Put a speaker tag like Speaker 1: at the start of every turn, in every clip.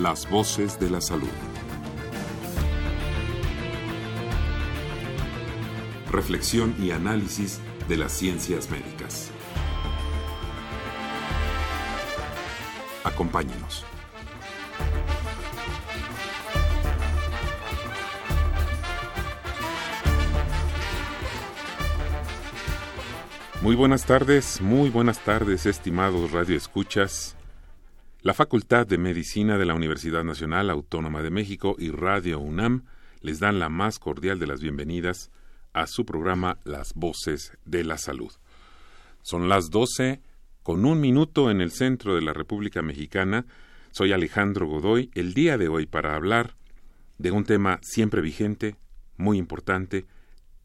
Speaker 1: Las voces de la salud. Reflexión y análisis de las ciencias médicas. Acompáñenos. Muy buenas tardes, muy buenas tardes, estimados radioescuchas. La Facultad de Medicina de la Universidad Nacional Autónoma de México y Radio UNAM les dan la más cordial de las bienvenidas a su programa Las Voces de la Salud. Son las 12 con un minuto en el centro de la República Mexicana. Soy Alejandro Godoy el día de hoy para hablar de un tema siempre vigente, muy importante,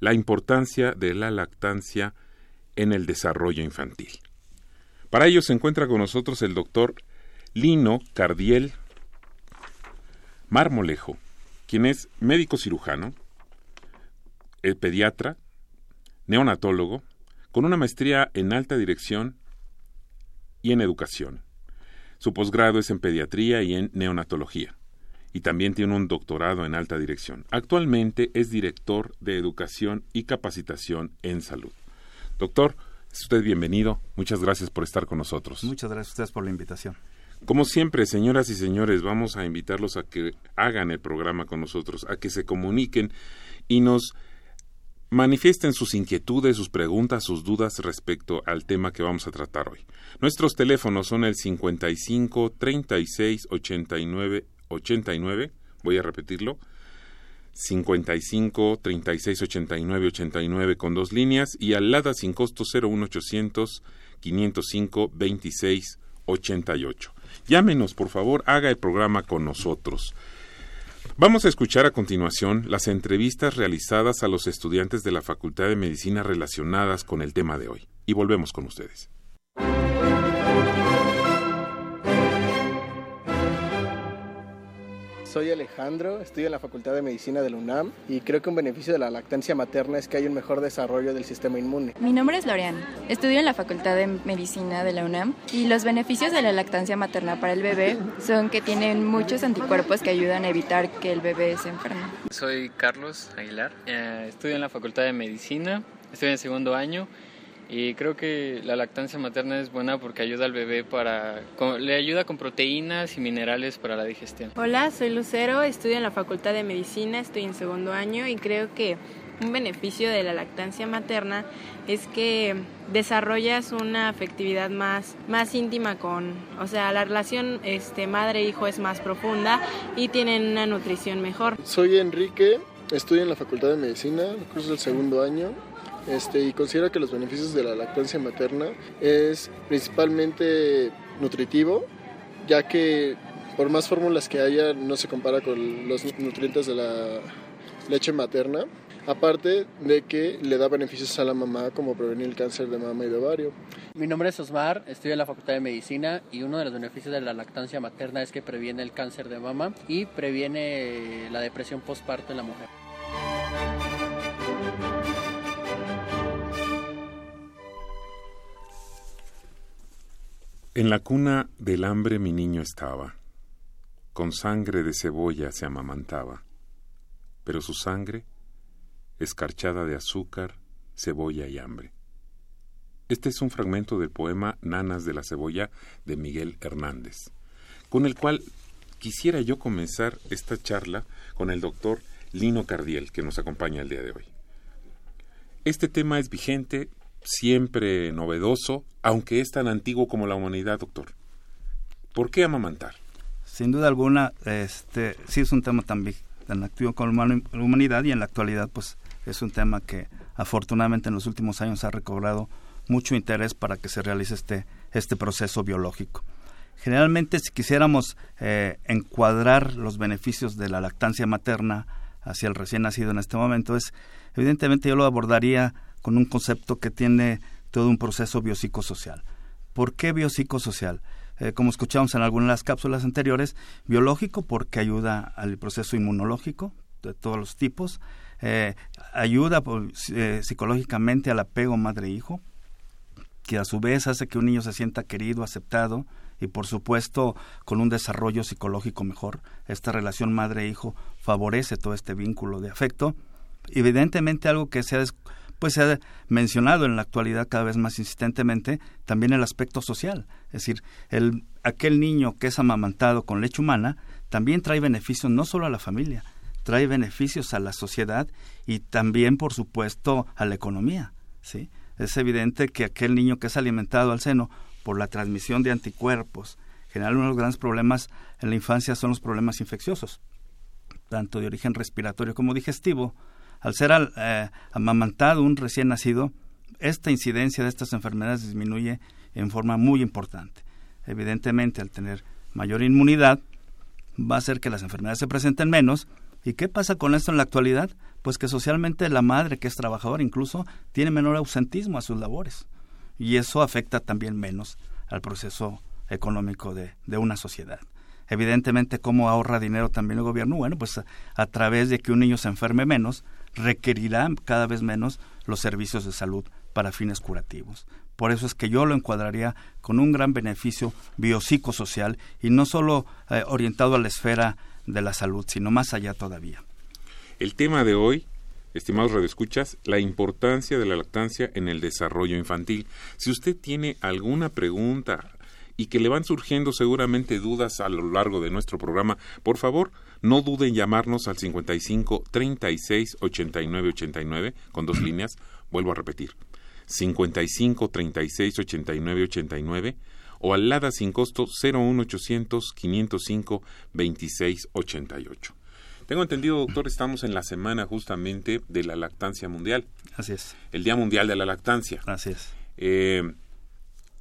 Speaker 1: la importancia de la lactancia en el desarrollo infantil. Para ello se encuentra con nosotros el doctor Lino Cardiel Marmolejo, quien es médico cirujano, el pediatra, neonatólogo, con una maestría en alta dirección y en educación. Su posgrado es en pediatría y en neonatología. Y también tiene un doctorado en alta dirección. Actualmente es director de educación y capacitación en salud. Doctor, es usted bienvenido. Muchas gracias por estar con nosotros.
Speaker 2: Muchas gracias a ustedes por la invitación.
Speaker 1: Como siempre, señoras y señores, vamos a invitarlos a que hagan el programa con nosotros, a que se comuniquen y nos manifiesten sus inquietudes, sus preguntas, sus dudas respecto al tema que vamos a tratar hoy. Nuestros teléfonos son el 55 36 89 89, voy a repetirlo, 55 36 89 89 con dos líneas y al LADA sin costo 01800 505 26 88. Llámenos, por favor, haga el programa con nosotros. Vamos a escuchar a continuación las entrevistas realizadas a los estudiantes de la Facultad de Medicina relacionadas con el tema de hoy. Y volvemos con ustedes.
Speaker 3: Soy Alejandro, estudio en la Facultad de Medicina de la UNAM y creo que un beneficio de la lactancia materna es que hay un mejor desarrollo del sistema inmune.
Speaker 4: Mi nombre es Lorean, estudio en la Facultad de Medicina de la UNAM y los beneficios de la lactancia materna para el bebé son que tienen muchos anticuerpos que ayudan a evitar que el bebé se enferme.
Speaker 5: Soy Carlos Aguilar, eh, estudio en la Facultad de Medicina, estoy en segundo año y creo que la lactancia materna es buena porque ayuda al bebé para le ayuda con proteínas y minerales para la digestión.
Speaker 6: Hola, soy Lucero, estudio en la Facultad de Medicina, estoy en segundo año y creo que un beneficio de la lactancia materna es que desarrollas una afectividad más, más íntima con, o sea, la relación este, madre-hijo es más profunda y tienen una nutrición mejor.
Speaker 7: Soy Enrique, estudio en la Facultad de Medicina, curso del segundo año este, y considera que los beneficios de la lactancia materna es principalmente nutritivo, ya que por más fórmulas que haya no se compara con los nutrientes de la leche materna, aparte de que le da beneficios a la mamá como prevenir el cáncer de mama y de ovario.
Speaker 8: Mi nombre es Osmar, estudio en la Facultad de Medicina y uno de los beneficios de la lactancia materna es que previene el cáncer de mama y previene la depresión postparto en la mujer.
Speaker 1: En la cuna del hambre mi niño estaba, con sangre de cebolla se amamantaba, pero su sangre, escarchada de azúcar, cebolla y hambre. Este es un fragmento del poema Nanas de la Cebolla de Miguel Hernández, con el cual quisiera yo comenzar esta charla con el doctor Lino Cardiel, que nos acompaña el día de hoy. Este tema es vigente siempre novedoso, aunque es tan antiguo como la humanidad, doctor. ¿Por qué amamantar?
Speaker 2: Sin duda alguna, este, sí es un tema tan, activo como la humanidad y en la actualidad pues es un tema que afortunadamente en los últimos años ha recobrado mucho interés para que se realice este, este proceso biológico. Generalmente, si quisiéramos eh, encuadrar los beneficios de la lactancia materna hacia el recién nacido en este momento, es evidentemente yo lo abordaría con un concepto que tiene todo un proceso biopsicosocial. ¿Por qué biopsicosocial? Eh, como escuchamos en algunas de las cápsulas anteriores, biológico porque ayuda al proceso inmunológico de todos los tipos, eh, ayuda eh, psicológicamente al apego madre-hijo, que a su vez hace que un niño se sienta querido, aceptado y por supuesto con un desarrollo psicológico mejor. Esta relación madre-hijo favorece todo este vínculo de afecto. Evidentemente algo que se ha, pues se ha mencionado en la actualidad cada vez más insistentemente, también el aspecto social. Es decir, el, aquel niño que es amamantado con leche humana también trae beneficios no solo a la familia, trae beneficios a la sociedad y también, por supuesto, a la economía. ¿sí? Es evidente que aquel niño que es alimentado al seno por la transmisión de anticuerpos, generalmente uno de los grandes problemas en la infancia son los problemas infecciosos, tanto de origen respiratorio como digestivo. Al ser eh, amamantado un recién nacido, esta incidencia de estas enfermedades disminuye en forma muy importante. Evidentemente, al tener mayor inmunidad, va a hacer que las enfermedades se presenten menos ¿Y qué pasa con esto en la actualidad? Pues que socialmente la madre, que es trabajadora incluso, tiene menor ausentismo a sus labores. Y eso afecta también menos al proceso económico de, de una sociedad. Evidentemente, ¿cómo ahorra dinero también el gobierno? Bueno, pues a través de que un niño se enferme menos, requerirá cada vez menos los servicios de salud para fines curativos. Por eso es que yo lo encuadraría con un gran beneficio biopsicosocial y no solo eh, orientado a la esfera de la salud, sino más allá todavía.
Speaker 1: El tema de hoy, estimados radioescuchas, la importancia de la lactancia en el desarrollo infantil. Si usted tiene alguna pregunta y que le van surgiendo seguramente dudas a lo largo de nuestro programa, por favor, no duden en llamarnos al 55 36 89 89 con dos líneas, vuelvo a repetir. 55 36 89 89 o al LADA sin costo 01800 505 2688. Tengo entendido, doctor, estamos en la semana justamente de la lactancia mundial.
Speaker 2: Así es.
Speaker 1: El Día Mundial de la Lactancia.
Speaker 2: Así es.
Speaker 1: Eh,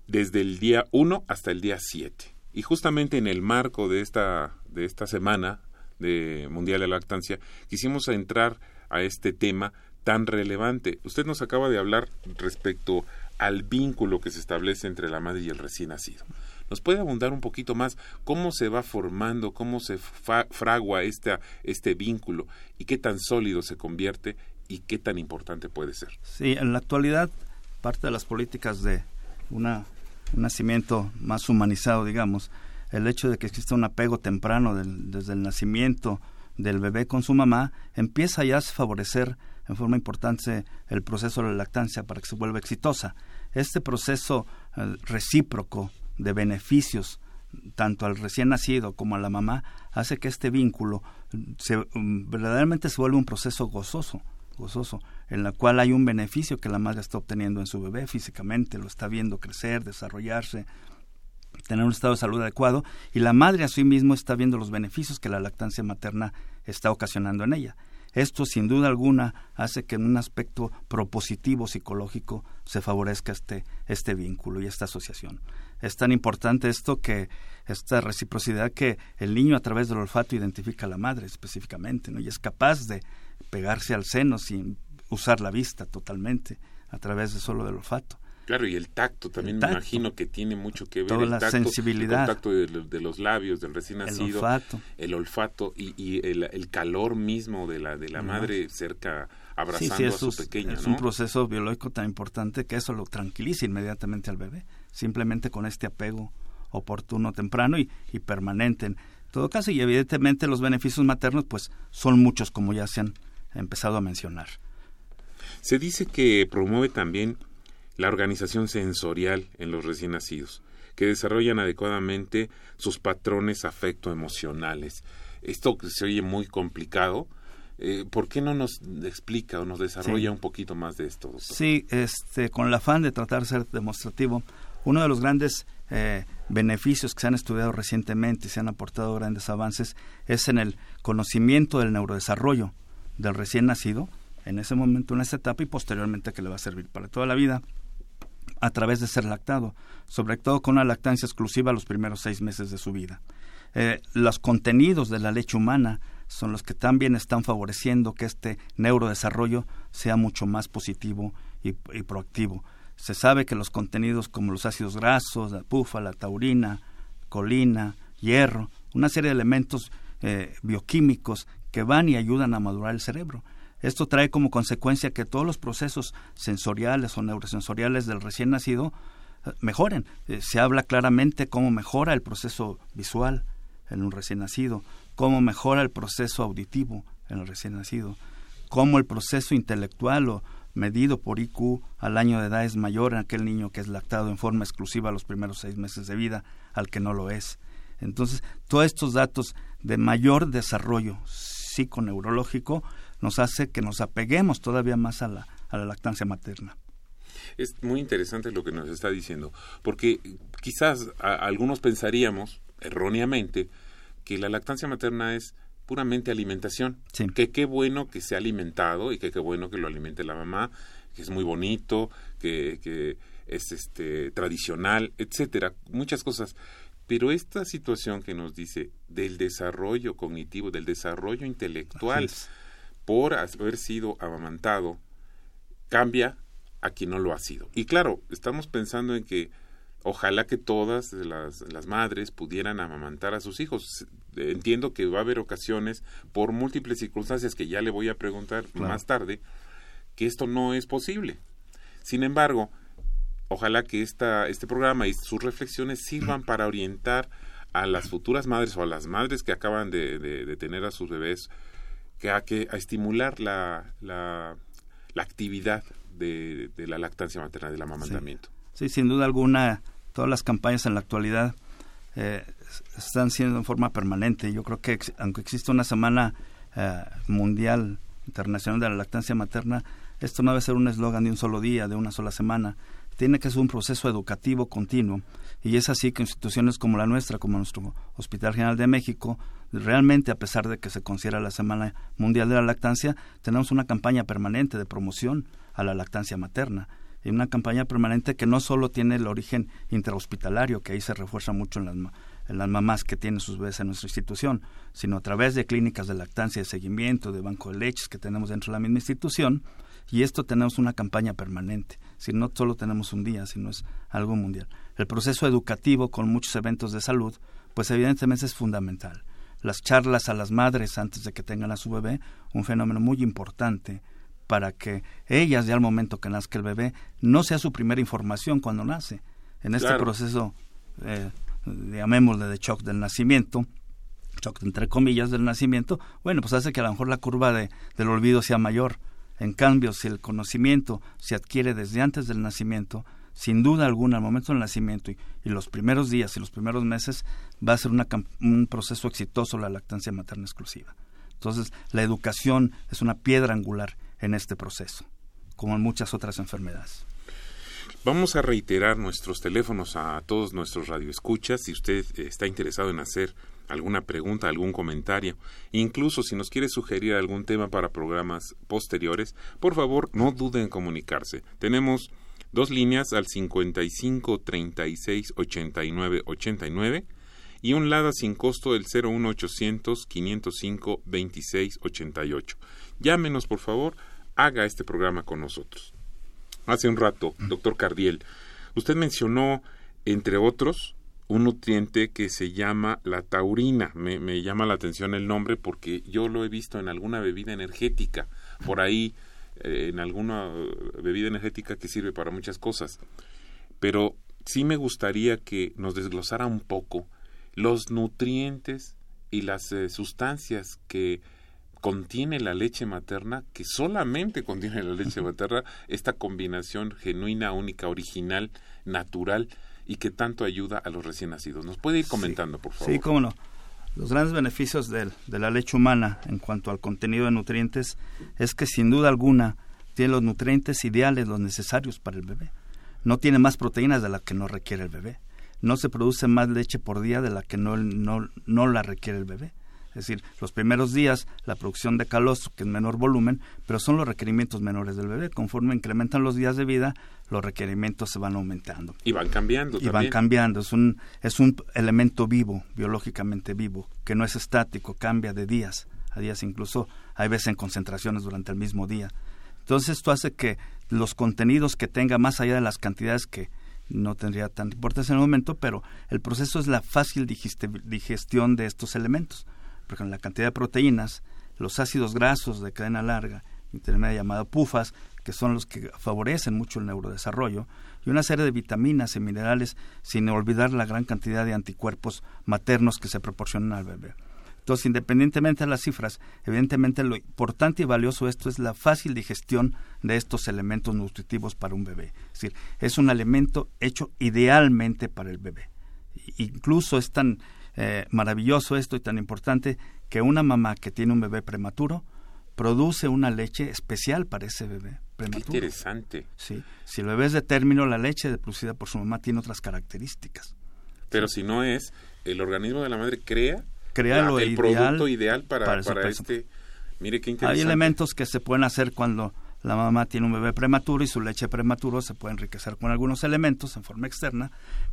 Speaker 1: desde el día 1 hasta el día 7. Y justamente en el marco de esta, de esta semana de Mundial de la Lactancia, quisimos entrar a este tema tan relevante. Usted nos acaba de hablar respecto al vínculo que se establece entre la madre y el recién nacido. ¿Nos puede abundar un poquito más cómo se va formando, cómo se fragua este, este vínculo y qué tan sólido se convierte y qué tan importante puede ser?
Speaker 2: Sí, en la actualidad parte de las políticas de una, un nacimiento más humanizado, digamos, el hecho de que exista un apego temprano desde el nacimiento del bebé con su mamá empieza ya a favorecer en forma importante el proceso de la lactancia para que se vuelva exitosa. Este proceso eh, recíproco de beneficios tanto al recién nacido como a la mamá hace que este vínculo se, mm, verdaderamente se vuelva un proceso gozoso gozoso, en la cual hay un beneficio que la madre está obteniendo en su bebé físicamente, lo está viendo crecer, desarrollarse, tener un estado de salud adecuado, y la madre a sí mismo está viendo los beneficios que la lactancia materna está ocasionando en ella. Esto, sin duda alguna, hace que en un aspecto propositivo psicológico se favorezca este, este vínculo y esta asociación. Es tan importante esto que esta reciprocidad que el niño a través del olfato identifica a la madre específicamente, ¿no? Y es capaz de pegarse al seno sin usar la vista totalmente, a través de solo del olfato.
Speaker 1: Claro, y el tacto también me imagino que tiene mucho que ver.
Speaker 2: Toda
Speaker 1: el
Speaker 2: la
Speaker 1: tacto,
Speaker 2: sensibilidad.
Speaker 1: El contacto de, los labios del recién nacido.
Speaker 2: El olfato.
Speaker 1: El olfato y, y el, el, calor mismo de la, de la madre cerca, abrazando
Speaker 2: sí, sí,
Speaker 1: a su
Speaker 2: es,
Speaker 1: pequeño.
Speaker 2: Es
Speaker 1: ¿no?
Speaker 2: un proceso biológico tan importante que eso lo tranquiliza inmediatamente al bebé, simplemente con este apego oportuno, temprano y, y permanente. En todo caso, y evidentemente los beneficios maternos, pues son muchos, como ya se han empezado a mencionar.
Speaker 1: Se dice que promueve también la organización sensorial en los recién nacidos, que desarrollan adecuadamente sus patrones afecto-emocionales. Esto que se oye muy complicado, eh, ¿por qué no nos explica o nos desarrolla
Speaker 2: Sí.
Speaker 1: un poquito más de esto? doctor?
Speaker 2: Sí, este, con el afán de tratar de ser demostrativo, uno de los grandes eh, beneficios que se han estudiado recientemente y se han aportado grandes avances es en el conocimiento del neurodesarrollo del recién nacido, en ese momento, en esa etapa y posteriormente que le va a servir para toda la vida. A través de ser lactado, sobre todo con una lactancia exclusiva los primeros seis meses de su vida. Eh, los contenidos de la leche humana son los que también están favoreciendo que este neurodesarrollo sea mucho más positivo y, proactivo. Se sabe que los contenidos como los ácidos grasos, la pufa, la taurina, colina, hierro, una serie de elementos eh, bioquímicos que van y ayudan a madurar el cerebro. Esto trae como consecuencia que todos los procesos sensoriales o neurosensoriales del recién nacido eh, mejoren. Eh, se habla claramente cómo mejora el proceso visual en un recién nacido, cómo mejora el proceso auditivo en el recién nacido, cómo el proceso intelectual o medido por IQ al año de edad es mayor en aquel niño que es lactado en forma exclusiva los primeros seis meses de vida al que no lo es. Entonces, todos estos datos de mayor desarrollo psiconeurológico nos hace que nos apeguemos todavía más a la, a la lactancia materna.
Speaker 1: Es muy interesante lo que nos está diciendo, porque quizás algunos pensaríamos erróneamente que la lactancia materna es puramente alimentación. Que qué bueno que sea alimentado y que qué bueno que lo alimente la mamá, que es muy bonito, que, que es este tradicional, etcétera, muchas cosas. Pero esta situación que nos dice del desarrollo cognitivo, del desarrollo intelectual, por haber sido amamantado, cambia a quien no lo ha sido. Y claro, estamos pensando en que ojalá que todas las, las, madres pudieran amamantar a sus hijos. Entiendo que va a haber ocasiones, por múltiples circunstancias que ya le voy a preguntar más tarde, que esto no es posible. Sin embargo, ojalá que esta, este programa y sus reflexiones sirvan para orientar a las futuras madres o a las madres que acaban de, de, tener a sus bebés que a, que, a estimular la, la, la actividad de, de, la lactancia materna, del amamantamiento.
Speaker 2: Sí. sin duda alguna, todas las campañas en la actualidad eh, están siendo en forma permanente. Yo creo que aunque existe una semana eh, mundial internacional de la lactancia materna, esto no debe ser un eslogan de un solo día, de una sola semana, tiene que ser un proceso educativo continuo y es así que instituciones como la nuestra, como nuestro Hospital General de México, realmente a pesar de que se considera la Semana Mundial de la Lactancia, tenemos una campaña permanente de promoción a la lactancia materna y una campaña permanente que no solo tiene el origen intrahospitalario, que ahí se refuerza mucho en las, en las mamás que tienen sus bebés en nuestra institución, sino a través de clínicas de lactancia y de seguimiento, de banco de leches que tenemos dentro de la misma institución, y esto tenemos una campaña permanente si no solo tenemos un día, sino es algo mundial. El proceso educativo con muchos eventos de salud, pues evidentemente es fundamental. Las charlas a las madres antes de que tengan a su bebé, un fenómeno muy importante para que ellas ya al momento que nazca el bebé no sea su primera información cuando nace. En este proceso, eh, llamémosle de shock del nacimiento, shock entre comillas del nacimiento, bueno, pues hace que a lo mejor la curva de, del olvido sea mayor en cambio, si el conocimiento se adquiere desde antes del nacimiento, sin duda alguna, al momento del nacimiento y, los primeros días y los primeros meses, va a ser un proceso exitoso la lactancia materna exclusiva. Entonces, la educación es una piedra angular en este proceso, como en muchas otras enfermedades.
Speaker 1: Vamos a reiterar nuestros teléfonos a todos nuestros radioescuchas. Si usted está interesado en hacer alguna pregunta, algún comentario, incluso si nos quiere sugerir algún tema para programas posteriores, por favor no duden en comunicarse. Tenemos dos líneas al 55 36 89 89 y un LADA sin costo del 01800 505 26 88. Llámenos por favor, haga este programa con nosotros. Hace un rato, doctor Cardiel, usted mencionó, entre otros, un nutriente que se llama la taurina. Me, me, llama la atención el nombre porque yo lo he visto en alguna bebida energética, por ahí, eh, en alguna bebida energética que sirve para muchas cosas. Pero sí me gustaría que nos desglosara un poco los nutrientes y las eh, sustancias que contiene la leche materna, que solamente contiene la leche materna, esta combinación genuina, única, original, natural, y que tanto ayuda a los recién nacidos. ¿Nos puede ir comentando, por favor?
Speaker 2: Sí, cómo no. Los grandes beneficios de, de, la leche humana en cuanto al contenido de nutrientes es que sin duda alguna tiene los nutrientes ideales, los necesarios para el bebé. No tiene más proteínas de las que no requiere el bebé. No se produce más leche por día de la que no, no, no la requiere el bebé. Es decir, los primeros días la producción de calostro, que es menor volumen, pero son los requerimientos menores del bebé. Conforme incrementan los días de vida, los requerimientos se van aumentando.
Speaker 1: Y van cambiando.
Speaker 2: Y van cambiando. Es un, es un elemento vivo, biológicamente vivo, que no es estático, cambia de días a días, incluso hay veces en concentraciones durante el mismo día. Entonces esto hace que los contenidos que tenga, más allá de las cantidades que no tendría tanta importancia en el momento, pero el proceso es la fácil digestión de estos elementos. Por ejemplo, la cantidad de proteínas, los ácidos grasos de cadena larga, intermedia llamada PUFAS, que son los que favorecen mucho el neurodesarrollo, y una serie de vitaminas y minerales, sin olvidar la gran cantidad de anticuerpos maternos que se proporcionan al bebé. Entonces, independientemente de las cifras, evidentemente lo importante y valioso esto es la fácil digestión de estos elementos nutritivos para un bebé. Es decir, es un alimento hecho idealmente para el bebé. Incluso es tan eh, maravilloso esto y tan importante que una mamá que tiene un bebé prematuro produce una leche especial para ese bebé prematuro.
Speaker 1: Qué interesante.
Speaker 2: Sí, si el bebé es de término, la leche producida por su mamá tiene otras características.
Speaker 1: Pero si no es, el organismo de la madre crea
Speaker 2: crea lo
Speaker 1: el producto ideal para, para, este. Mire qué interesante.
Speaker 2: Hay elementos que se pueden hacer cuando la mamá tiene un bebé prematuro y su leche prematuro se puede enriquecer con algunos elementos en forma externa,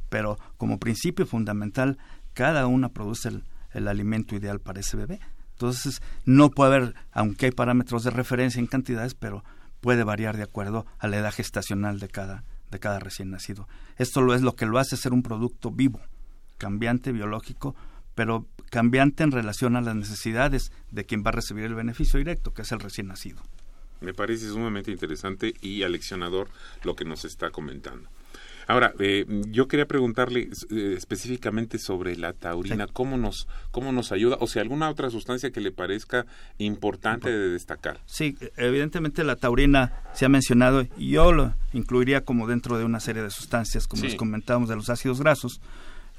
Speaker 2: pero como principio fundamental, cada una produce el, el alimento ideal para ese bebé. Entonces, no puede haber, aunque hay parámetros de referencia en cantidades, pero puede variar de acuerdo a la edad gestacional de cada, de cada recién nacido. Esto lo es lo que lo hace ser un producto vivo, cambiante, biológico, pero cambiante en relación a las necesidades de quien va a recibir el beneficio directo, que es el recién nacido.
Speaker 1: Me parece sumamente interesante y aleccionador lo que nos está comentando. Ahora, eh, yo quería preguntarle eh, específicamente sobre la taurina, ¿cómo, nos, ¿cómo nos ayuda? O sea, alguna otra sustancia que le parezca importante de destacar.
Speaker 2: Sí, evidentemente la taurina se ha mencionado y yo lo incluiría como dentro de una serie de sustancias, como les comentábamos, de los ácidos grasos.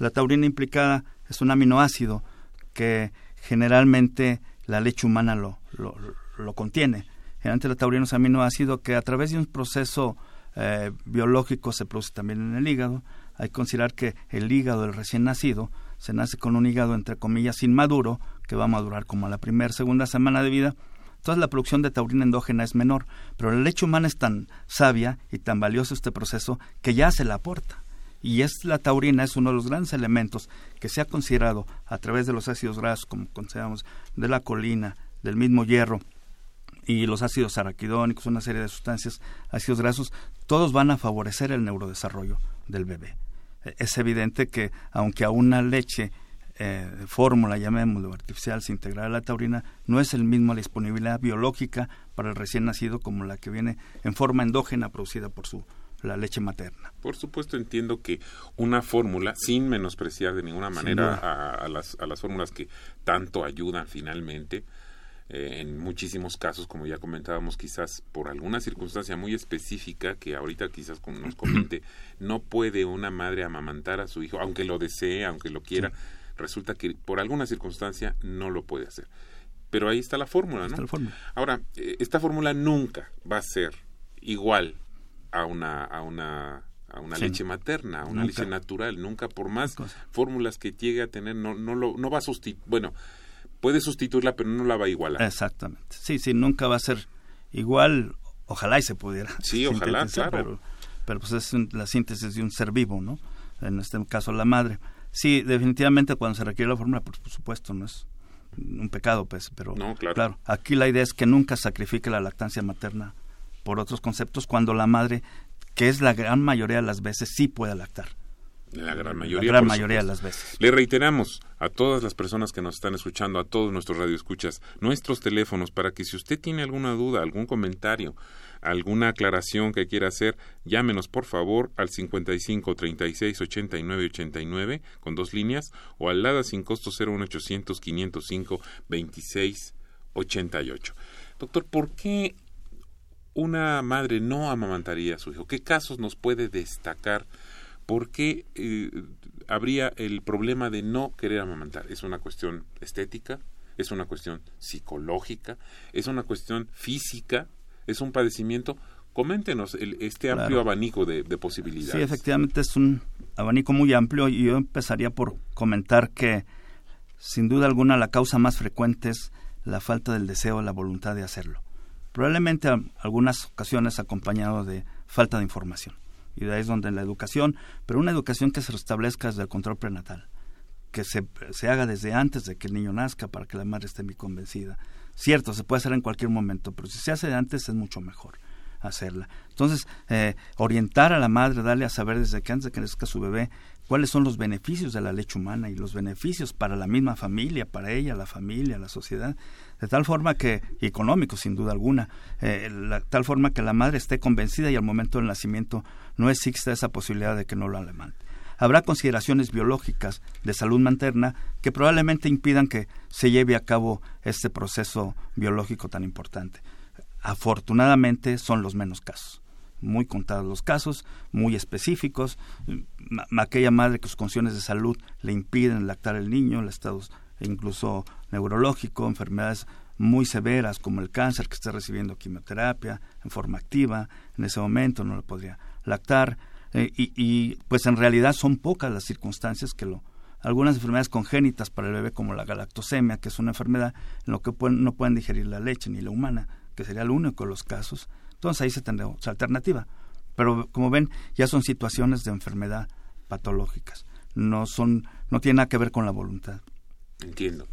Speaker 2: La taurina implicada es un aminoácido que generalmente la leche humana lo, lo, lo contiene. Generalmente la taurina es un aminoácido que a través de un proceso eh, biológico se produce también en el hígado. Hay que considerar que el hígado del recién nacido se nace con un hígado entre comillas inmaduro que va a madurar como a la primera, segunda semana de vida. Entonces la producción de taurina endógena es menor, pero la leche humana es tan sabia y tan valioso este proceso que ya se la aporta. Y es la taurina es uno de los grandes elementos que se ha considerado a través de los ácidos grasos, como consideramos de la colina, del mismo hierro, y los ácidos araquidónicos, una serie de sustancias, ácidos grasos, todos van a favorecer el neurodesarrollo del bebé. E, es evidente que aunque a una leche eh, fórmula, llamémoslo artificial, se integrará la taurina, no es el mismo la disponibilidad biológica para el recién nacido como la que viene en forma endógena producida por su la leche materna.
Speaker 1: Por supuesto entiendo que una fórmula, sin menospreciar de ninguna manera a, las, a las fórmulas que tanto ayudan finalmente, eh, en muchísimos casos, como ya comentábamos, quizás por alguna circunstancia muy específica que ahorita quizás nos comente, no puede una madre amamantar a su hijo, aunque lo desee, aunque lo quiera, resulta que por alguna circunstancia no lo puede hacer. Pero ahí está la fórmula, ¿no? Ahora, eh, esta fórmula nunca va a ser igual a una, a una a una leche materna, a una leche natural, nunca por más fórmulas que llegue a tener, no, no, lo, no va a sustituir, bueno, puede sustituirla, pero no la va a igualar.
Speaker 2: Exactamente. Sí, sí, nunca va a ser igual. Ojalá y se pudiera.
Speaker 1: Sí, ojalá, claro.
Speaker 2: Pero, pero pues es la síntesis de un ser vivo, ¿no? En este caso, la madre. Sí, definitivamente cuando se requiere la fórmula, por supuesto, no es un pecado, pues, pero
Speaker 1: no, claro.
Speaker 2: claro, aquí la idea es que nunca sacrifique la lactancia materna por otros conceptos cuando la madre, que es la gran mayoría de las veces, sí puede lactar.
Speaker 1: La gran mayoría.
Speaker 2: La gran mayoría de las veces.
Speaker 1: Le reiteramos a todas las personas que nos están escuchando, a todos nuestros radioescuchas, nuestros teléfonos para que si usted tiene alguna duda, algún comentario, alguna aclaración que quiera hacer, llámenos por favor al 55 36 89 89 con dos líneas o al LADA sin costo 01800 505 26 88. Doctor, ¿por qué una madre no amamantaría a su hijo? ¿Qué casos nos puede destacar? ¿Por qué eh, habría el problema de no querer amamantar? ¿Es una cuestión estética? ¿Es una cuestión psicológica? ¿Es una cuestión física? ¿Es un padecimiento? Coméntenos este amplio abanico de, posibilidades.
Speaker 2: Sí, efectivamente es un abanico muy amplio y yo empezaría por comentar que sin duda alguna la causa más frecuente es la falta del deseo, la voluntad de hacerlo. Probablemente en algunas ocasiones acompañado de falta de información Y de ahí es donde la educación, pero una educación que se restablezca desde el control prenatal, que se, se haga desde antes de que el niño nazca para que la madre esté muy convencida. Cierto, se puede hacer en cualquier momento, pero si se hace de antes es mucho mejor hacerla. Entonces, eh, orientar a la madre, darle a saber desde que antes de que nazca su bebé cuáles son los beneficios de la leche humana y los beneficios para la misma familia, para ella, la familia, la sociedad, de tal forma que, económico sin duda alguna, eh, tal forma que la madre esté convencida y al momento del nacimiento no exista esa posibilidad de que no lo levante. Habrá consideraciones biológicas de salud materna que probablemente impidan que se lleve a cabo este proceso biológico tan importante. Afortunadamente son los menos casos muy contados los casos, muy específicos. aquella madre que sus condiciones de salud le impiden lactar el niño, el estado incluso neurológico, enfermedades muy severas como el cáncer que está recibiendo quimioterapia en forma activa, en ese momento no le podría lactar. Eh, y, pues en realidad son pocas las circunstancias que lo... Algunas enfermedades congénitas para el bebé como la galactosemia, que es una enfermedad en lo que no pueden digerir la leche ni la humana, que sería el único de los casos, entonces ahí se tendría otra alternativa. Pero como ven, ya son situaciones de enfermedad patológicas. No son, no tiene nada que ver con la voluntad.
Speaker 1: Entiendo.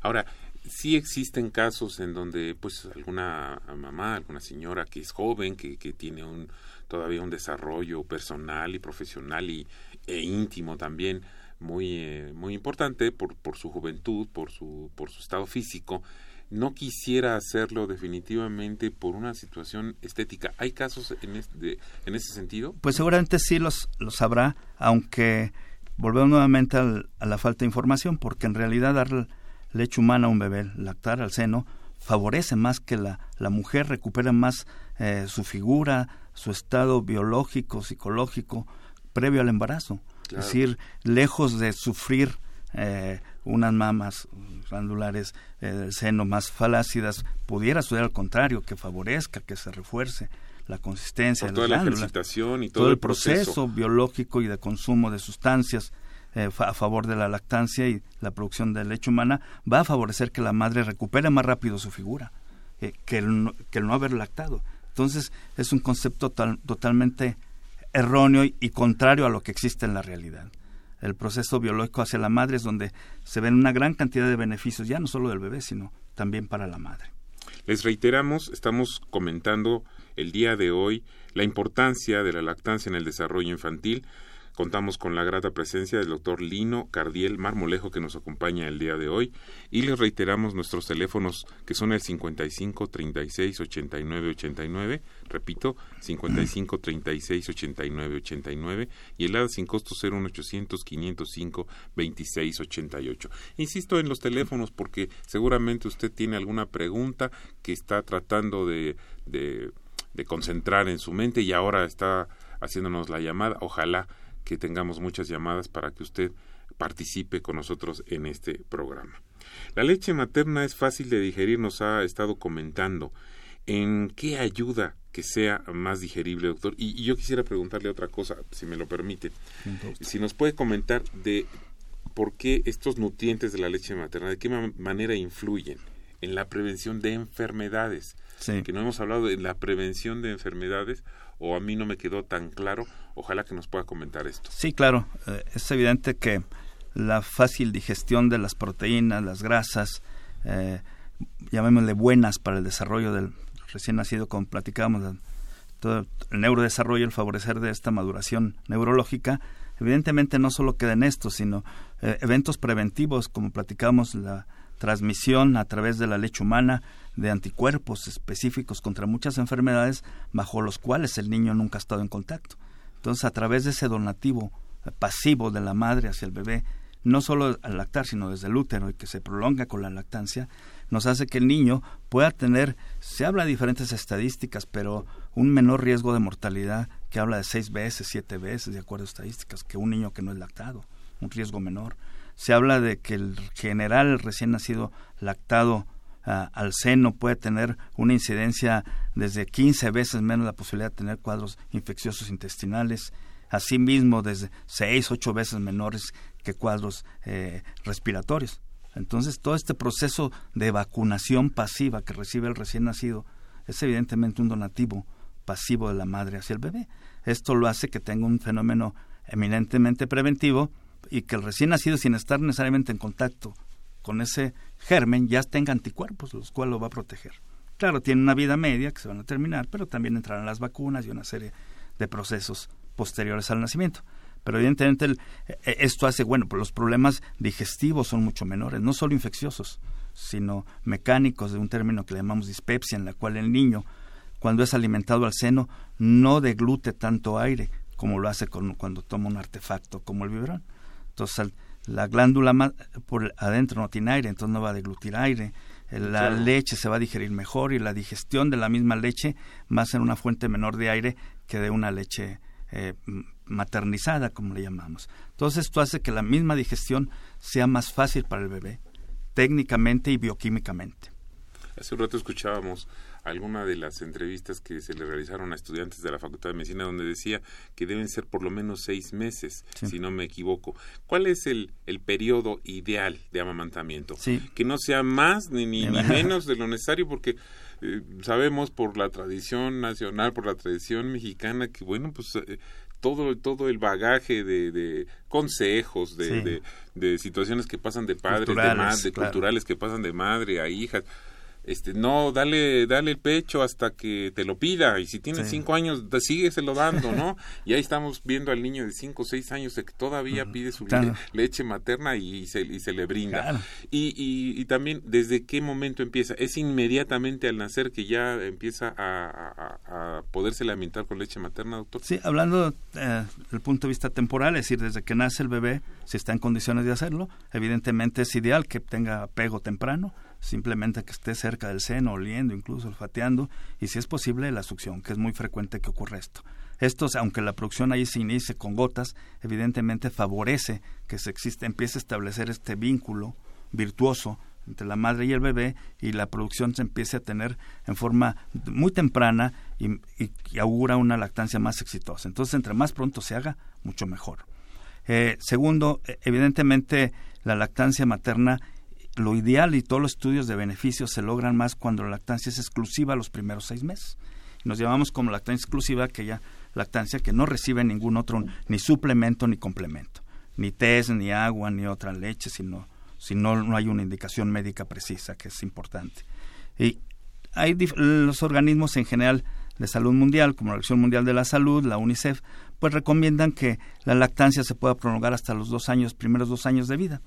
Speaker 1: Ahora, sí existen casos en donde, pues, alguna mamá, alguna señora que es joven, que, que tiene un todavía un desarrollo personal y profesional y, e íntimo también muy eh, muy importante por, por su juventud, por su por su estado físico no quisiera hacerlo definitivamente por una situación estética. ¿Hay casos en, este, en ese sentido?
Speaker 2: Pues seguramente sí los, los habrá, aunque volvemos nuevamente a la falta de información, porque en realidad dar leche humana a un bebé, lactar al seno, favorece más que la, la mujer recupera más eh, su figura, su estado biológico, psicológico, previo al embarazo. Es decir, lejos de sufrir eh, unas mamas glandulares eh, del seno más falácidas, pudiera suceder al contrario, que favorezca, que se refuerce la consistencia
Speaker 1: de la
Speaker 2: y todo, el proceso. biológico y de consumo de sustancias eh, a favor de la lactancia y la producción de leche humana va a favorecer que la madre recupere más rápido su figura eh, que, el no, que el no haber lactado. Entonces es un concepto totalmente erróneo y contrario a lo que existe en la realidad el proceso biológico hacia la madre es donde se ven una gran cantidad de beneficios, ya no solo del bebé, sino también para la madre.
Speaker 1: Les reiteramos, estamos comentando el día de hoy la importancia de la lactancia en el desarrollo infantil. Contamos con la grata presencia del doctor Lino Cardiel Marmolejo que nos acompaña el día de hoy y les reiteramos nuestros teléfonos que son el 55 36 89 89, repito, 55 36 89 89 y el ADA sin costo 01800 505 26 88. Insisto en los teléfonos porque seguramente usted tiene alguna pregunta que está tratando de, de, de concentrar en su mente y ahora está haciéndonos la llamada. Ojalá que tengamos muchas llamadas para que usted participe con nosotros en este programa. La leche materna es fácil de digerir, nos ha estado comentando. ¿En qué ayuda que sea más digerible, doctor? Y, yo quisiera preguntarle otra cosa, si me lo permite. Si nos puede comentar de por qué estos nutrientes de la leche materna, de qué manera influyen en la prevención de enfermedades. Que no hemos hablado de la prevención de enfermedades o a mí no me quedó tan claro. Ojalá que nos pueda comentar esto.
Speaker 2: Sí, claro. Eh, es evidente que la fácil digestión de las proteínas, las grasas, eh, llamémosle buenas para el desarrollo del recién nacido, como platicábamos, todo el neurodesarrollo, el favorecer de esta maduración neurológica, evidentemente no solo queda en esto, sino eh, eventos preventivos, como platicábamos, la transmisión a través de la leche humana de anticuerpos específicos contra muchas enfermedades bajo los cuales el niño nunca ha estado en contacto. Entonces, a través de ese donativo pasivo de la madre hacia el bebé, no solo al lactar, sino desde el útero y que se prolonga con la lactancia, nos hace que el niño pueda tener, se habla de diferentes estadísticas, pero un menor riesgo de mortalidad que habla de seis veces, siete veces, de acuerdo a estadísticas, que un niño que no es lactado, un riesgo menor se habla de que el general recién nacido lactado ah, al seno puede tener una incidencia desde 15 veces menos la posibilidad de tener cuadros infecciosos intestinales, asimismo desde 6, 8 veces menores que cuadros eh, respiratorios. Entonces, todo este proceso de vacunación pasiva que recibe el recién nacido es evidentemente un donativo pasivo de la madre hacia el bebé. Esto lo hace que tenga un fenómeno eminentemente preventivo y que el recién nacido, sin estar necesariamente en contacto con ese germen, ya tenga anticuerpos, los cuales lo va a proteger. Claro, tiene una vida media que se van a terminar, pero también entrarán las vacunas y una serie de procesos posteriores al nacimiento. Pero evidentemente e, e, esto hace, bueno, pues los problemas digestivos son mucho menores, no solo infecciosos, sino mecánicos de un término que le llamamos dispepsia, en la cual el niño, cuando es alimentado al seno, no deglute tanto aire como lo hace cuando toma un artefacto como el biberón. Entonces, la glándula por adentro no tiene aire, entonces no va a deglutir aire. La leche se va a digerir mejor y la digestión de la misma leche va a ser una fuente menor de aire que de una leche eh, maternizada, como le llamamos. Entonces esto hace que la misma digestión sea más fácil para el bebé, técnicamente y bioquímicamente.
Speaker 1: Hace un rato escuchábamos alguna de las entrevistas que se le realizaron a estudiantes de la Facultad de Medicina donde decía que deben ser por lo menos seis meses, si no me equivoco. ¿Cuál es el, el periodo ideal de amamantamiento? Que no sea más ni, ni, menos de lo necesario porque eh, sabemos por la tradición nacional, por la tradición mexicana que bueno, pues... Eh, todo, todo el bagaje de, de consejos, de, de, situaciones que pasan de padres, de madres, de culturales que pasan de madre a hijas este no dale dale el pecho hasta que te lo pida. Y si tiene cinco años sígueselo dando no y ahí estamos viendo al niño de cinco o seis años que todavía pide su leche materna y se, y se le brinda. Y, y, también desde qué momento empieza es inmediatamente al nacer que ya empieza a, a, poderse alimentar con leche materna doctor
Speaker 2: sí hablando eh, del punto de vista temporal es decir desde que nace el bebé si está en condiciones de hacerlo evidentemente es ideal que tenga apego temprano simplemente que esté cerca del seno, oliendo, incluso olfateando, y si es posible la succión, que es muy frecuente que ocurra esto. Esto, aunque la producción ahí se inicie con gotas, evidentemente favorece que se existe, empiece a establecer este vínculo virtuoso entre la madre y el bebé y la producción se empiece a tener en forma muy temprana y, augura una lactancia más exitosa. Entonces, entre más pronto se haga, mucho mejor. Eh, segundo, e, evidentemente la lactancia materna lo ideal y todos los estudios de beneficios se logran más cuando la lactancia es exclusiva los primeros seis meses. Nos llamamos como lactancia exclusiva aquella lactancia que no recibe ningún otro, ni suplemento ni complemento, ni test, ni agua, ni otra leche, sino si no, hay una indicación médica precisa, que es importante. Y hay los organismos en general de salud mundial, como la Organización Mundial de la Salud, la UNICEF, pues recomiendan que la lactancia se pueda prolongar hasta los dos años, primeros dos años de vida.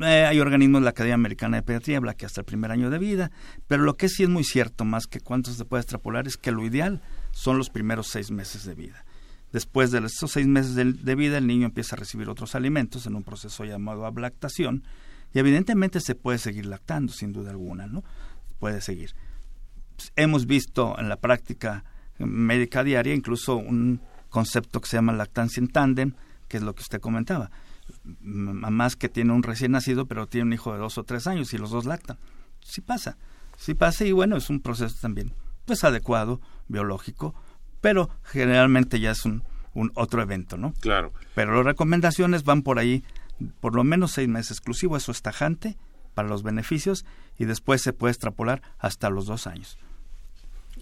Speaker 2: Eh, hay organismos de la Academia Americana de Pediatría, habla que hasta el primer año de vida, pero lo que sí es muy cierto, más que cuánto se puede extrapolar, es que lo ideal son los primeros seis meses de vida. Después de esos seis meses de, vida, el niño empieza a recibir otros alimentos en un proceso llamado ablactación, y evidentemente se puede seguir lactando, sin duda alguna, ¿no? Puede seguir. Hemos visto en la práctica médica diaria incluso un concepto que se llama lactancia en tándem, que es lo que usted comentaba mamás que tiene un recién nacido pero tiene un hijo de dos o tres años y los dos lactan. Sí pasa, sí pasa y bueno, es un proceso también pues adecuado, biológico, pero generalmente ya es un, un otro evento, ¿no?
Speaker 1: Claro.
Speaker 2: Pero las recomendaciones van por ahí, por lo menos seis meses exclusivo, eso es tajante para los beneficios y después se puede extrapolar hasta los dos años.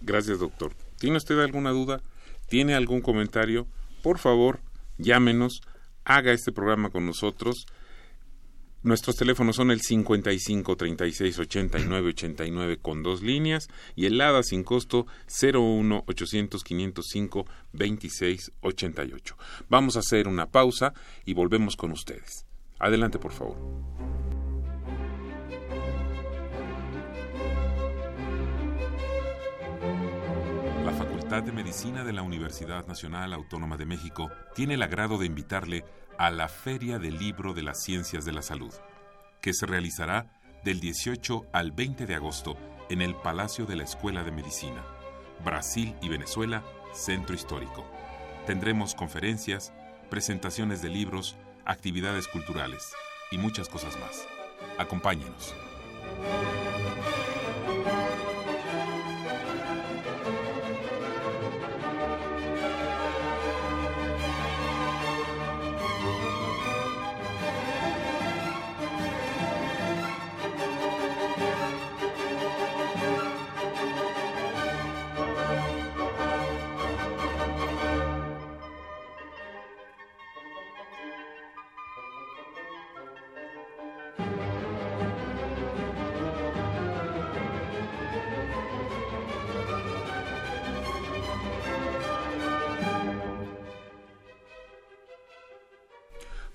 Speaker 1: Gracias, doctor. ¿Tiene usted alguna duda? ¿Tiene algún comentario? Por favor, llámenos haga este programa con nosotros. Nuestros teléfonos son el 55 36 89 89 con dos líneas y el ADA sin costo 01 800 505 26 88. Vamos a hacer una pausa y volvemos con ustedes. Adelante, por favor. Facultad de Medicina de la Universidad Nacional Autónoma de México tiene el agrado de invitarle a la Feria del Libro de las Ciencias de la Salud, que se realizará del 18 al 20 de agosto en el Palacio de la Escuela de Medicina, Brasil y Venezuela, Centro Histórico. Tendremos conferencias, presentaciones de libros, actividades culturales y muchas cosas más. Acompáñenos.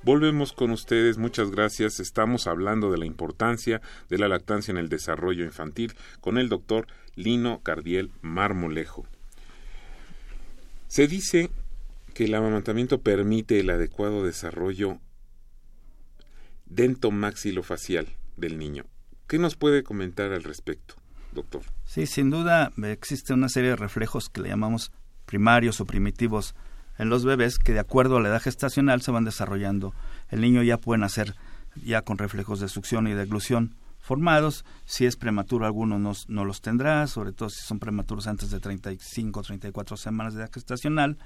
Speaker 1: Volvemos con ustedes, muchas gracias. Estamos hablando de la importancia de la lactancia en el desarrollo infantil con el doctor Lino Cardiel Marmolejo. Se dice que el amamantamiento permite el adecuado desarrollo dentomaxilofacial del niño. ¿Qué nos puede comentar al respecto, doctor?
Speaker 2: Sí, sin duda existe una serie de reflejos que le llamamos primarios o primitivos en los bebés que de acuerdo a la edad gestacional se van desarrollando. El niño ya puede nacer ya con reflejos de succión y de eglusión formados. Si es prematuro, alguno no, no, los tendrá, sobre todo si son prematuros antes de 35 o 34 semanas de edad gestacional.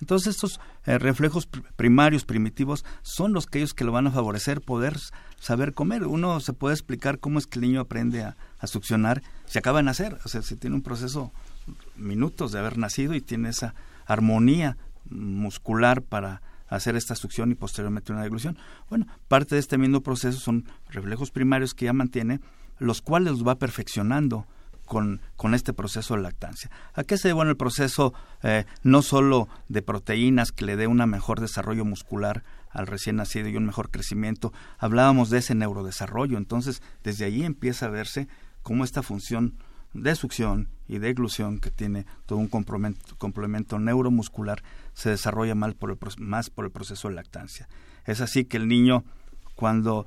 Speaker 2: Entonces estos eh, reflejos primarios, primitivos, son los que ellos que lo van a favorecer poder saber comer. Uno se puede explicar cómo es que el niño aprende a, succionar si acaba de nacer, o sea, si tiene un proceso minutos de haber nacido y tiene esa armonía muscular para hacer esta succión y posteriormente una deglución. Bueno, parte de este mismo proceso son reflejos primarios que ya mantiene, los cuales los va perfeccionando con, con este proceso de lactancia. ¿A qué se debe el proceso eh, no solo de proteínas que le dé un mejor desarrollo muscular al recién nacido y un mejor crecimiento? Hablábamos de ese neurodesarrollo, entonces desde allí empieza a verse cómo esta función de succión y de eglusión que tiene todo un complemento, complemento neuromuscular se desarrolla mal por el, más por el proceso de lactancia. Es así que el niño cuando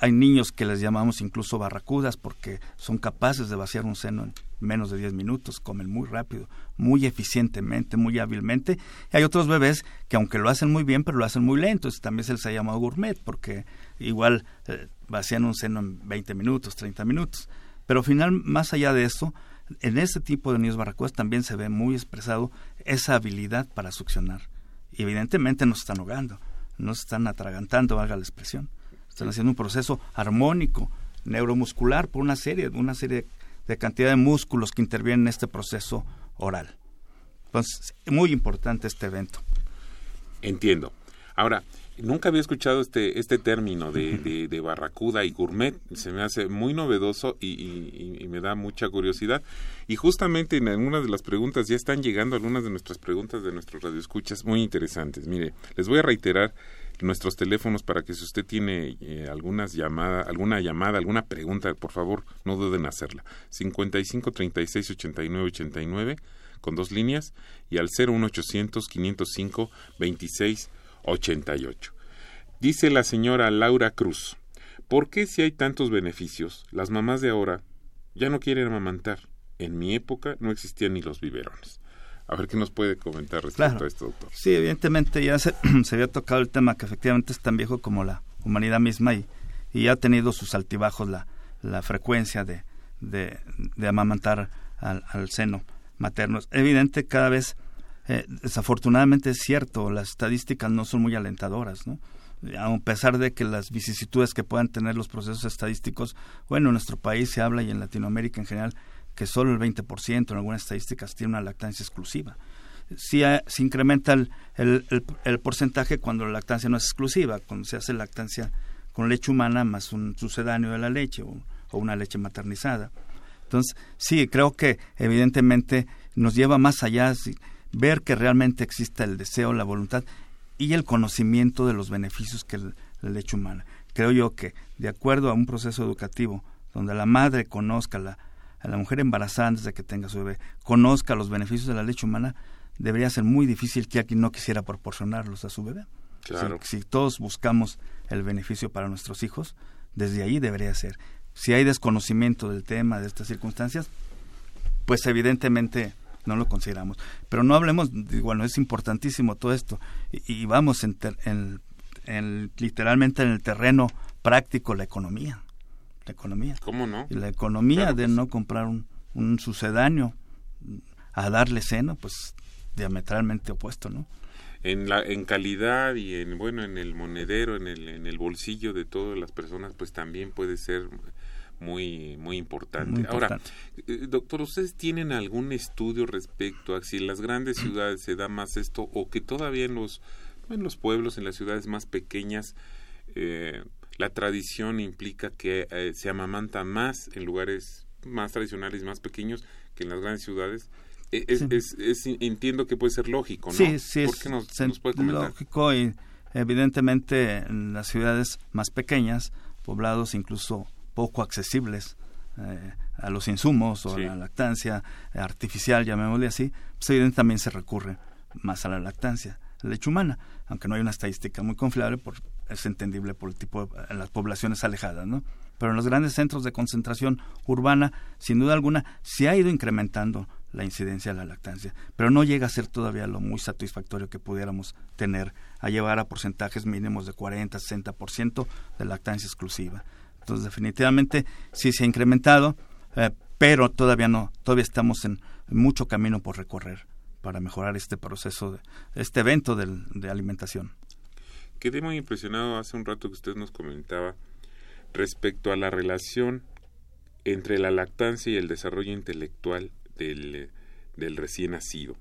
Speaker 2: hay niños que les llamamos incluso barracudas porque son capaces de vaciar un seno en menos de 10 minutos, comen muy rápido, muy eficientemente, muy hábilmente. Y hay otros bebés que aunque lo hacen muy bien, pero lo hacen muy lento, también se les ha llamado gourmet porque igual eh, vacían un seno en 20 minutos, 30 minutos. Pero al final, más allá de eso, en ese tipo de niños barracudas también se ve muy expresado esa habilidad para succionar. Y evidentemente no se están ahogando, no se están atragantando, valga la expresión están haciendo un proceso armónico, neuromuscular, por una serie, una serie de cantidad de músculos que intervienen en este proceso oral. Entonces, muy importante este evento.
Speaker 1: Entiendo. Ahora, nunca había escuchado este, este término de, de, barracuda y gourmet. Se me hace muy novedoso y, y, me da mucha curiosidad. Y justamente en algunas de las preguntas ya están llegando algunas de nuestras preguntas de nuestros radioescuchas muy interesantes. Mire, les voy a reiterar nuestros teléfonos para que si usted tiene eh, algunas llamada, alguna llamada, alguna pregunta, por favor, no duden en hacerla. 55 36 89 89 con dos líneas y al 01800 505 26 88. Dice la señora Laura Cruz, ¿por qué si hay tantos beneficios, las mamás de ahora ya no quieren amamantar? En mi época no existían ni los biberones. A ver qué nos puede comentar respecto a esto, doctor.
Speaker 2: Sí, evidentemente ya se, había tocado el tema que efectivamente es tan viejo como la humanidad misma y, y ha tenido sus altibajos la, la frecuencia de, de, amamantar al, al, seno materno. Es evidente cada vez, eh, desafortunadamente es cierto, las estadísticas no son muy alentadoras, ¿no? a pesar de que las vicisitudes que puedan tener los procesos estadísticos, bueno, en nuestro país se habla y en Latinoamérica en general que solo el 20% en algunas estadísticas tiene una lactancia exclusiva. Si se incrementa el, el, porcentaje cuando la lactancia no es exclusiva, cuando se hace lactancia con leche humana más un sucedáneo de la leche o, una leche maternizada. Entonces, sí, creo que evidentemente nos lleva más allá ver que realmente exista el deseo, la voluntad y el conocimiento de los beneficios que la leche humana. Creo yo que, de acuerdo a un proceso educativo donde la madre conozca la, a la mujer embarazada antes de que tenga su bebé conozca los beneficios de la leche humana, debería ser muy difícil que alguien no quisiera proporcionarlos a su bebé.
Speaker 1: Claro.
Speaker 2: Si, todos buscamos el beneficio para nuestros hijos, desde ahí debería ser. Si hay desconocimiento del tema, de estas circunstancias, pues evidentemente no lo consideramos. Pero no hablemos, bueno, es importantísimo todo esto. Y, vamos en, en, literalmente en el terreno práctico, la economía la economía.
Speaker 1: ¿Cómo no?
Speaker 2: Y la economía de no comprar un, un sucedáneo a darle seno, pues diametralmente opuesto, ¿no?
Speaker 1: En, la, en calidad y en bueno en el monedero en el, en el bolsillo de todas las personas pues también puede ser muy muy importante. Ahora, eh, doctor, ¿ustedes tienen algún estudio respecto a si en las grandes ciudades se da más esto o que todavía en los en los pueblos, en las ciudades más pequeñas eh, la tradición implica que eh, se amamanta más en lugares más tradicionales más pequeños que en las grandes ciudades. E, es, entiendo que puede ser lógico, ¿no?
Speaker 2: Sí, sí, es nos, puede comentar? lógico y Evidentemente en las ciudades más pequeñas, poblados incluso poco accesibles eh, a los insumos o a la lactancia artificial, llamémosle así, pues evidentemente también se recurre más a la lactancia, la leche humana, aunque no hay una estadística muy confiable, por, es entendible por el tipo de, en las poblaciones alejadas, ¿no? Pero en los grandes centros de concentración urbana, sin duda alguna, se ha ido incrementando la incidencia de la lactancia, pero no llega a ser todavía lo muy satisfactorio que pudiéramos tener a llevar a porcentajes mínimos de 40, 60% de lactancia exclusiva. Entonces, definitivamente sí se ha incrementado, eh, pero todavía no, todavía estamos en mucho camino por recorrer para mejorar este proceso, de, este evento de, alimentación.
Speaker 1: Quedé muy impresionado hace un rato que usted nos comentaba respecto a la relación entre la lactancia y el desarrollo intelectual del, del recién nacido.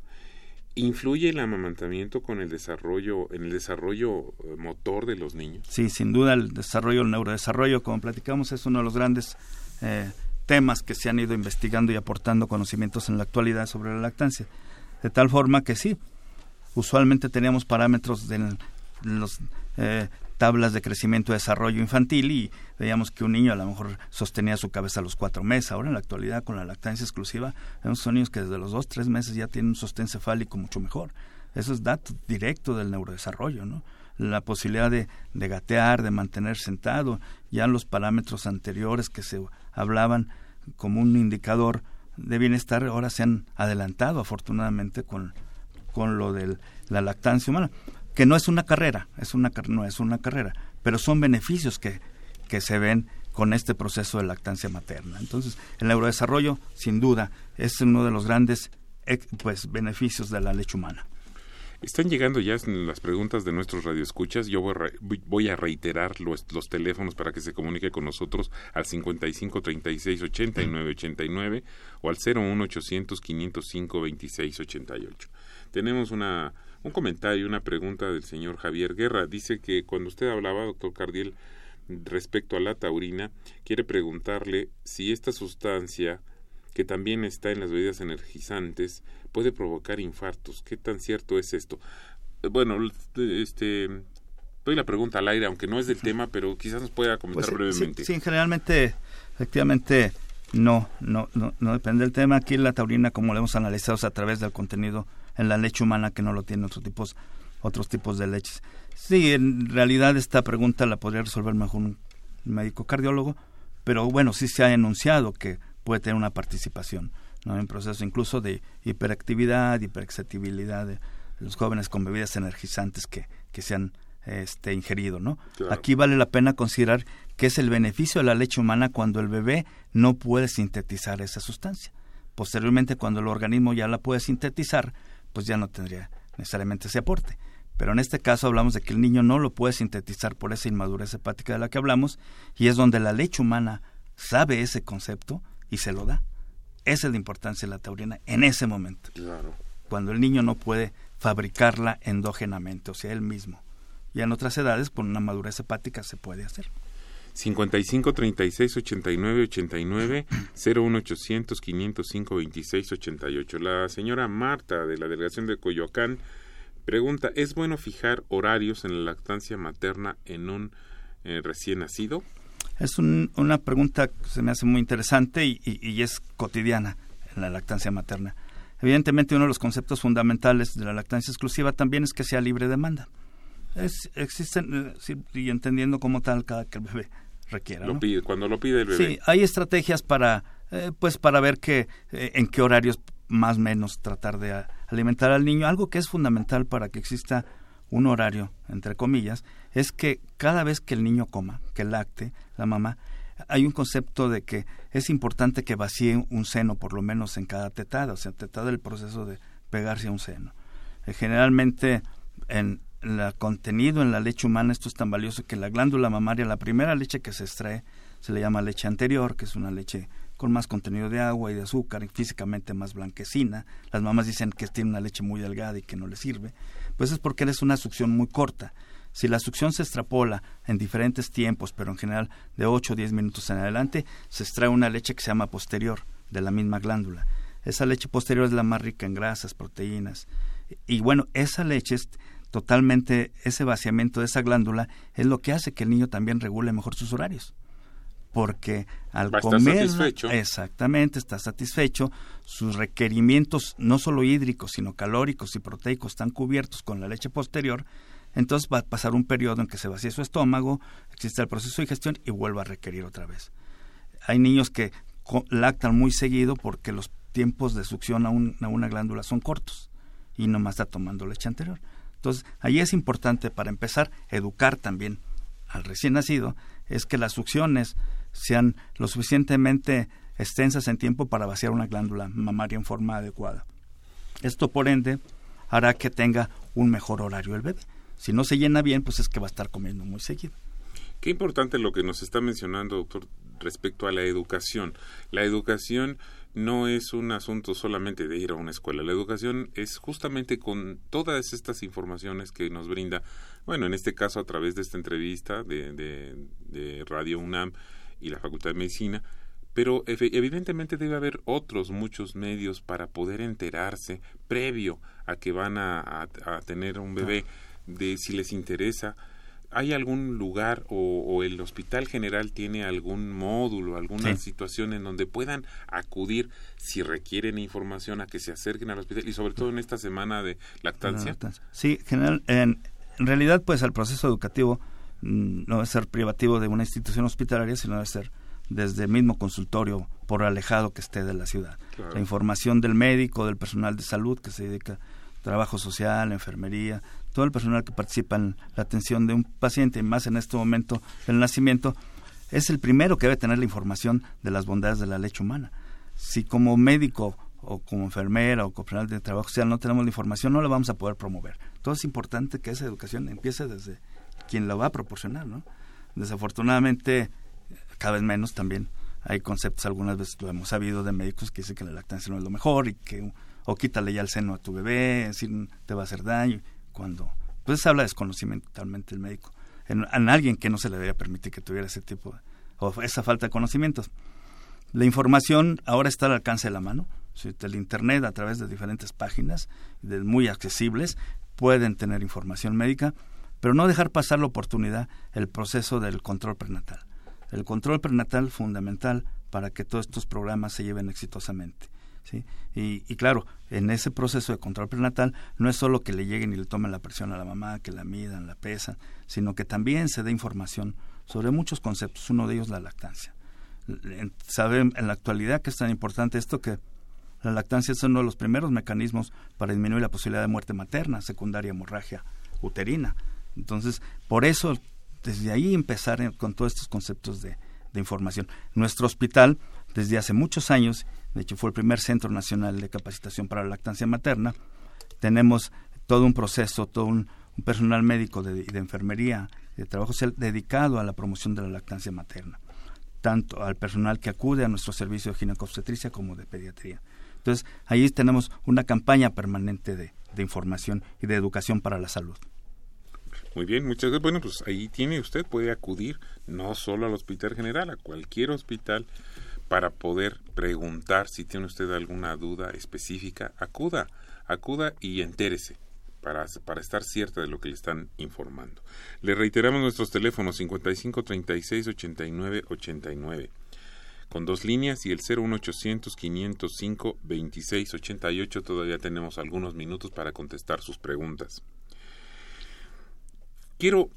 Speaker 1: ¿Influye el amamantamiento con el desarrollo, en el desarrollo eh, motor de los niños?
Speaker 2: Sí, sin duda el desarrollo, el neurodesarrollo, como platicamos, es uno de los grandes eh, temas que se han ido investigando y aportando conocimientos en la actualidad sobre la lactancia. De tal forma que sí, usualmente teníamos parámetros de los eh, tablas de crecimiento y desarrollo infantil y veíamos que un niño a lo mejor sostenía su cabeza a los cuatro meses. Ahora en la actualidad con la lactancia exclusiva vemos niños que desde los dos, tres meses ya tienen un sostén cefálico mucho mejor. Eso es dato directo del neurodesarrollo, ¿no? La posibilidad de, de gatear, de mantener sentado, ya los parámetros anteriores que se hablaban como un indicador de bienestar ahora se han adelantado afortunadamente con, con lo de la lactancia humana que no es una carrera, es una, no es una carrera, pero son beneficios que, que se ven con este proceso de lactancia materna. Entonces, el neurodesarrollo, sin duda, es uno de los grandes pues, beneficios de la leche humana.
Speaker 1: Están llegando ya las preguntas de nuestros radioescuchas. Yo voy a reiterar los, los, teléfonos para que se comunique con nosotros al 55 36 89 89 o al 01 800 505 26 88. Tenemos una un comentario, una pregunta del señor Javier Guerra. Dice que cuando usted hablaba, doctor Cardiel, respecto a la taurina, quiere preguntarle si esta sustancia, que también está en las bebidas energizantes, puede provocar infartos. ¿Qué tan cierto es esto? Bueno, este doy la pregunta al aire, aunque no es del tema, pero quizás nos pueda comentar pues brevemente.
Speaker 2: Sí, generalmente, efectivamente, no, no, no, no depende del tema. Aquí la taurina, como lo hemos analizado, a través del contenido en la leche humana que no lo tienen otros tipos, otros tipos de leches. Sí, en realidad esta pregunta la podría resolver mejor un médico cardiólogo, pero bueno, sí se ha enunciado que puede tener una participación ¿no? en procesos incluso de hiperactividad, hiperexcitabilidad de los jóvenes con bebidas energizantes que, que se han este, ingerido. ¿no? Aquí vale la pena considerar que es el beneficio de la leche humana cuando el bebé no puede sintetizar esa sustancia. Posteriormente, cuando el organismo ya la puede sintetizar, pues ya no tendría necesariamente ese aporte. Pero en este caso hablamos de que el niño no lo puede sintetizar por esa inmadurez hepática de la que hablamos y es donde la leche humana sabe ese concepto y se lo da. Esa es la importancia de la taurina en ese momento. Cuando el niño no puede fabricarla endógenamente, o sea, él mismo. Y en otras edades, por una madurez hepática, se puede hacer.
Speaker 1: 55 36 89 89 01 800 505 26 88. La señora Marta de la delegación de Coyoacán pregunta: ¿Es bueno fijar horarios en la lactancia materna en un eh, recién nacido?
Speaker 2: Es una pregunta que se me hace muy interesante y, y, es cotidiana en la lactancia materna. Evidentemente, uno de los conceptos fundamentales de la lactancia exclusiva también es que sea libre demanda. Es, existen, eh, y entendiendo como tal cada que el bebé requiera.
Speaker 1: cuando lo pide el bebé.
Speaker 2: Sí, hay estrategias para, eh, pues para ver que, eh, en qué horarios más o menos tratar de alimentar al niño. Algo que es fundamental para que exista un horario, entre comillas, es que cada vez que el niño coma, que lacte, la mamá, hay un concepto de que es importante que vacíe un seno por lo menos en cada tetada, o sea, tetada el proceso de pegarse a un seno. Eh, generalmente en, el contenido en la leche humana, esto es tan valioso que la glándula mamaria, la primera leche que se extrae, se le llama leche anterior, que es una leche con más contenido de agua y de azúcar y físicamente más blanquecina. Las mamás dicen que tiene una leche muy delgada y que no le sirve. Pues es porque es una succión muy corta. Si la succión se extrapola en diferentes tiempos, pero en general de 8 o 10 minutos en adelante, se extrae una leche que se llama posterior de la misma glándula. Esa leche posterior es la más rica en grasas, proteínas. Y bueno, esa leche totalmente ese vaciamiento de esa glándula es lo que hace que el niño también regule mejor sus horarios. Porque al comer exactamente está satisfecho. Sus requerimientos no solo hídricos sino calóricos y proteicos están cubiertos con la leche posterior. Entonces va a pasar un periodo en que se vacía su estómago existe el proceso de digestión y vuelve a requerir otra vez. Hay niños que lactan muy seguido porque los tiempos de succión a, a una glándula son cortos y nomás está tomando leche anterior entonces ahí es importante para empezar educar también al recién nacido es que las succiones sean lo suficientemente extensas en tiempo para vaciar una glándula mamaria en forma adecuada. Esto, por ende, hará que tenga un mejor horario el bebé. Si no se llena bien, pues es que va a estar comiendo muy seguido.
Speaker 1: Qué importante lo que nos está mencionando, doctor, respecto a la educación. La educación no es un asunto solamente de ir a una escuela. La educación es justamente con todas estas informaciones que nos brinda, bueno, en este caso a través de esta entrevista de, de Radio UNAM, y la Facultad de Medicina, pero evidentemente debe haber otros muchos medios para poder enterarse previo a que van a, tener un bebé de si les interesa. ¿Hay algún lugar o, el hospital general tiene algún módulo, alguna situación en donde puedan acudir si requieren información a que se acerquen al hospital y sobre todo en esta semana de lactancia?
Speaker 2: Sí, general, en, en realidad pues el proceso educativo Mm, no debe ser privativo de una institución hospitalaria, sino debe ser desde el mismo consultorio, por alejado que esté de la ciudad. La información del médico, del personal de salud que se dedica a trabajo social, enfermería, todo el personal que participa en la atención de un paciente, más en este momento del nacimiento, es el primero que debe tener la información de las bondades de la leche humana. Si como médico o como enfermera o como personal de trabajo social no tenemos la información, no la vamos a poder promover. Todo es importante que esa educación empiece desde quien lo va a proporcionar, ¿no? Desafortunadamente, cada vez menos también hay conceptos, algunas veces lo hemos sabido de médicos que dicen que la lactancia no es lo mejor y que o quítale ya el seno a tu bebé, es decir, te va a hacer daño, cuando pues habla de desconocimiento totalmente el médico, en, alguien que no se le debía permitir que tuviera ese tipo o esa falta de conocimientos. La información ahora está al alcance de la mano, el internet a través de diferentes páginas de muy accesibles pueden tener información médica pero no dejar pasar la oportunidad el proceso del control prenatal. El control prenatal fundamental para que todos estos programas se lleven exitosamente. ¿Sí? Y, claro, en ese proceso de control prenatal no es solo que le lleguen y le tomen la presión a la mamá, que la midan, la pesan, sino que también se dé información sobre muchos conceptos, uno de ellos la lactancia. Saben en la actualidad que es tan importante esto que la lactancia es uno de los primeros mecanismos para disminuir la posibilidad de muerte materna, secundaria hemorragia uterina. Entonces, por eso, desde ahí empezar con todos estos conceptos de, información. Nuestro hospital, desde hace muchos años, de hecho fue el primer centro nacional de capacitación para la lactancia materna, tenemos todo un proceso, todo un, personal médico de, de enfermería, de trabajo social dedicado a la promoción de la lactancia materna, tanto al personal que acude a nuestro servicio de ginecobstetricia como de pediatría. Entonces, ahí tenemos una campaña permanente de información y de educación para la salud.
Speaker 1: Muy bien, muchas gracias. Bueno, pues ahí tiene usted, puede acudir no solo al Hospital General, a cualquier hospital para poder preguntar si tiene usted alguna duda específica, acuda, acuda y entérese para, para estar cierta de lo que le están informando. Le reiteramos nuestros teléfonos 55 36 89 89 con dos líneas y el 01800 505 26 88 todavía tenemos algunos minutos para contestar sus preguntas. Quiero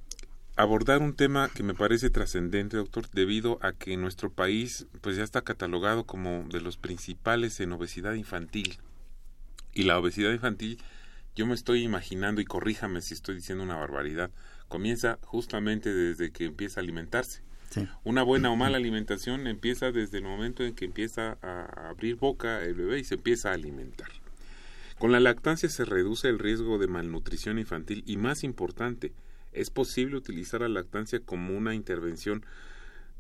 Speaker 1: abordar un tema que me parece trascendente, doctor, debido a que nuestro país pues ya está catalogado como de los principales en obesidad infantil. Y la obesidad infantil, yo me estoy imaginando, y corríjame si estoy diciendo una barbaridad, comienza justamente desde que empieza a alimentarse. Una buena o mala alimentación empieza desde el momento en que empieza a abrir boca el bebé y se empieza a alimentar. Con la lactancia se reduce el riesgo de malnutrición infantil y más importante, ¿Es posible utilizar la lactancia como una intervención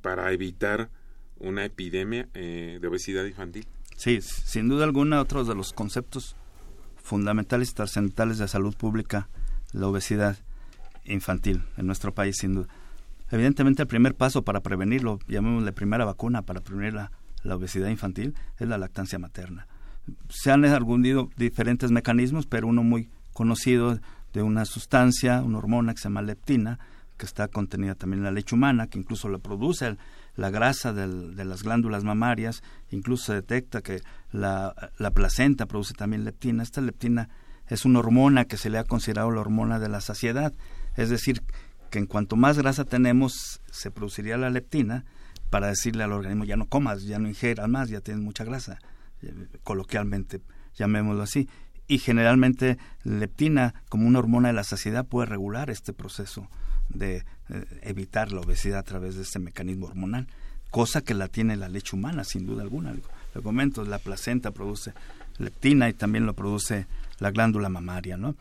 Speaker 1: para evitar una epidemia eh, de obesidad infantil?
Speaker 2: Sí, sin duda alguna, otro de los conceptos fundamentales y trascendentales de salud pública, la obesidad infantil en nuestro país, sin duda. Evidentemente, el primer paso para prevenirlo, llamémosle primera vacuna para prevenir la, la obesidad infantil, es la lactancia materna. Se han arguido diferentes mecanismos, pero uno muy conocido de una sustancia, una hormona que se llama leptina, que está contenida también en la leche humana, que incluso la produce la grasa de las glándulas mamarias, incluso se detecta que la, la, placenta produce también leptina. Esta leptina es una hormona que se le ha considerado la hormona de la saciedad, es decir, que en cuanto más grasa tenemos, se produciría la leptina para decirle al organismo ya no comas, ya no ingieras más, ya tienes mucha grasa, eh, coloquialmente llamémoslo así. Y generalmente leptina, como una hormona de la saciedad, puede regular este proceso de eh, evitar la obesidad a través de este mecanismo hormonal, cosa que la tiene la leche humana, sin duda alguna. Le comento, la placenta produce leptina y también lo produce la glándula mamaria, ¿no?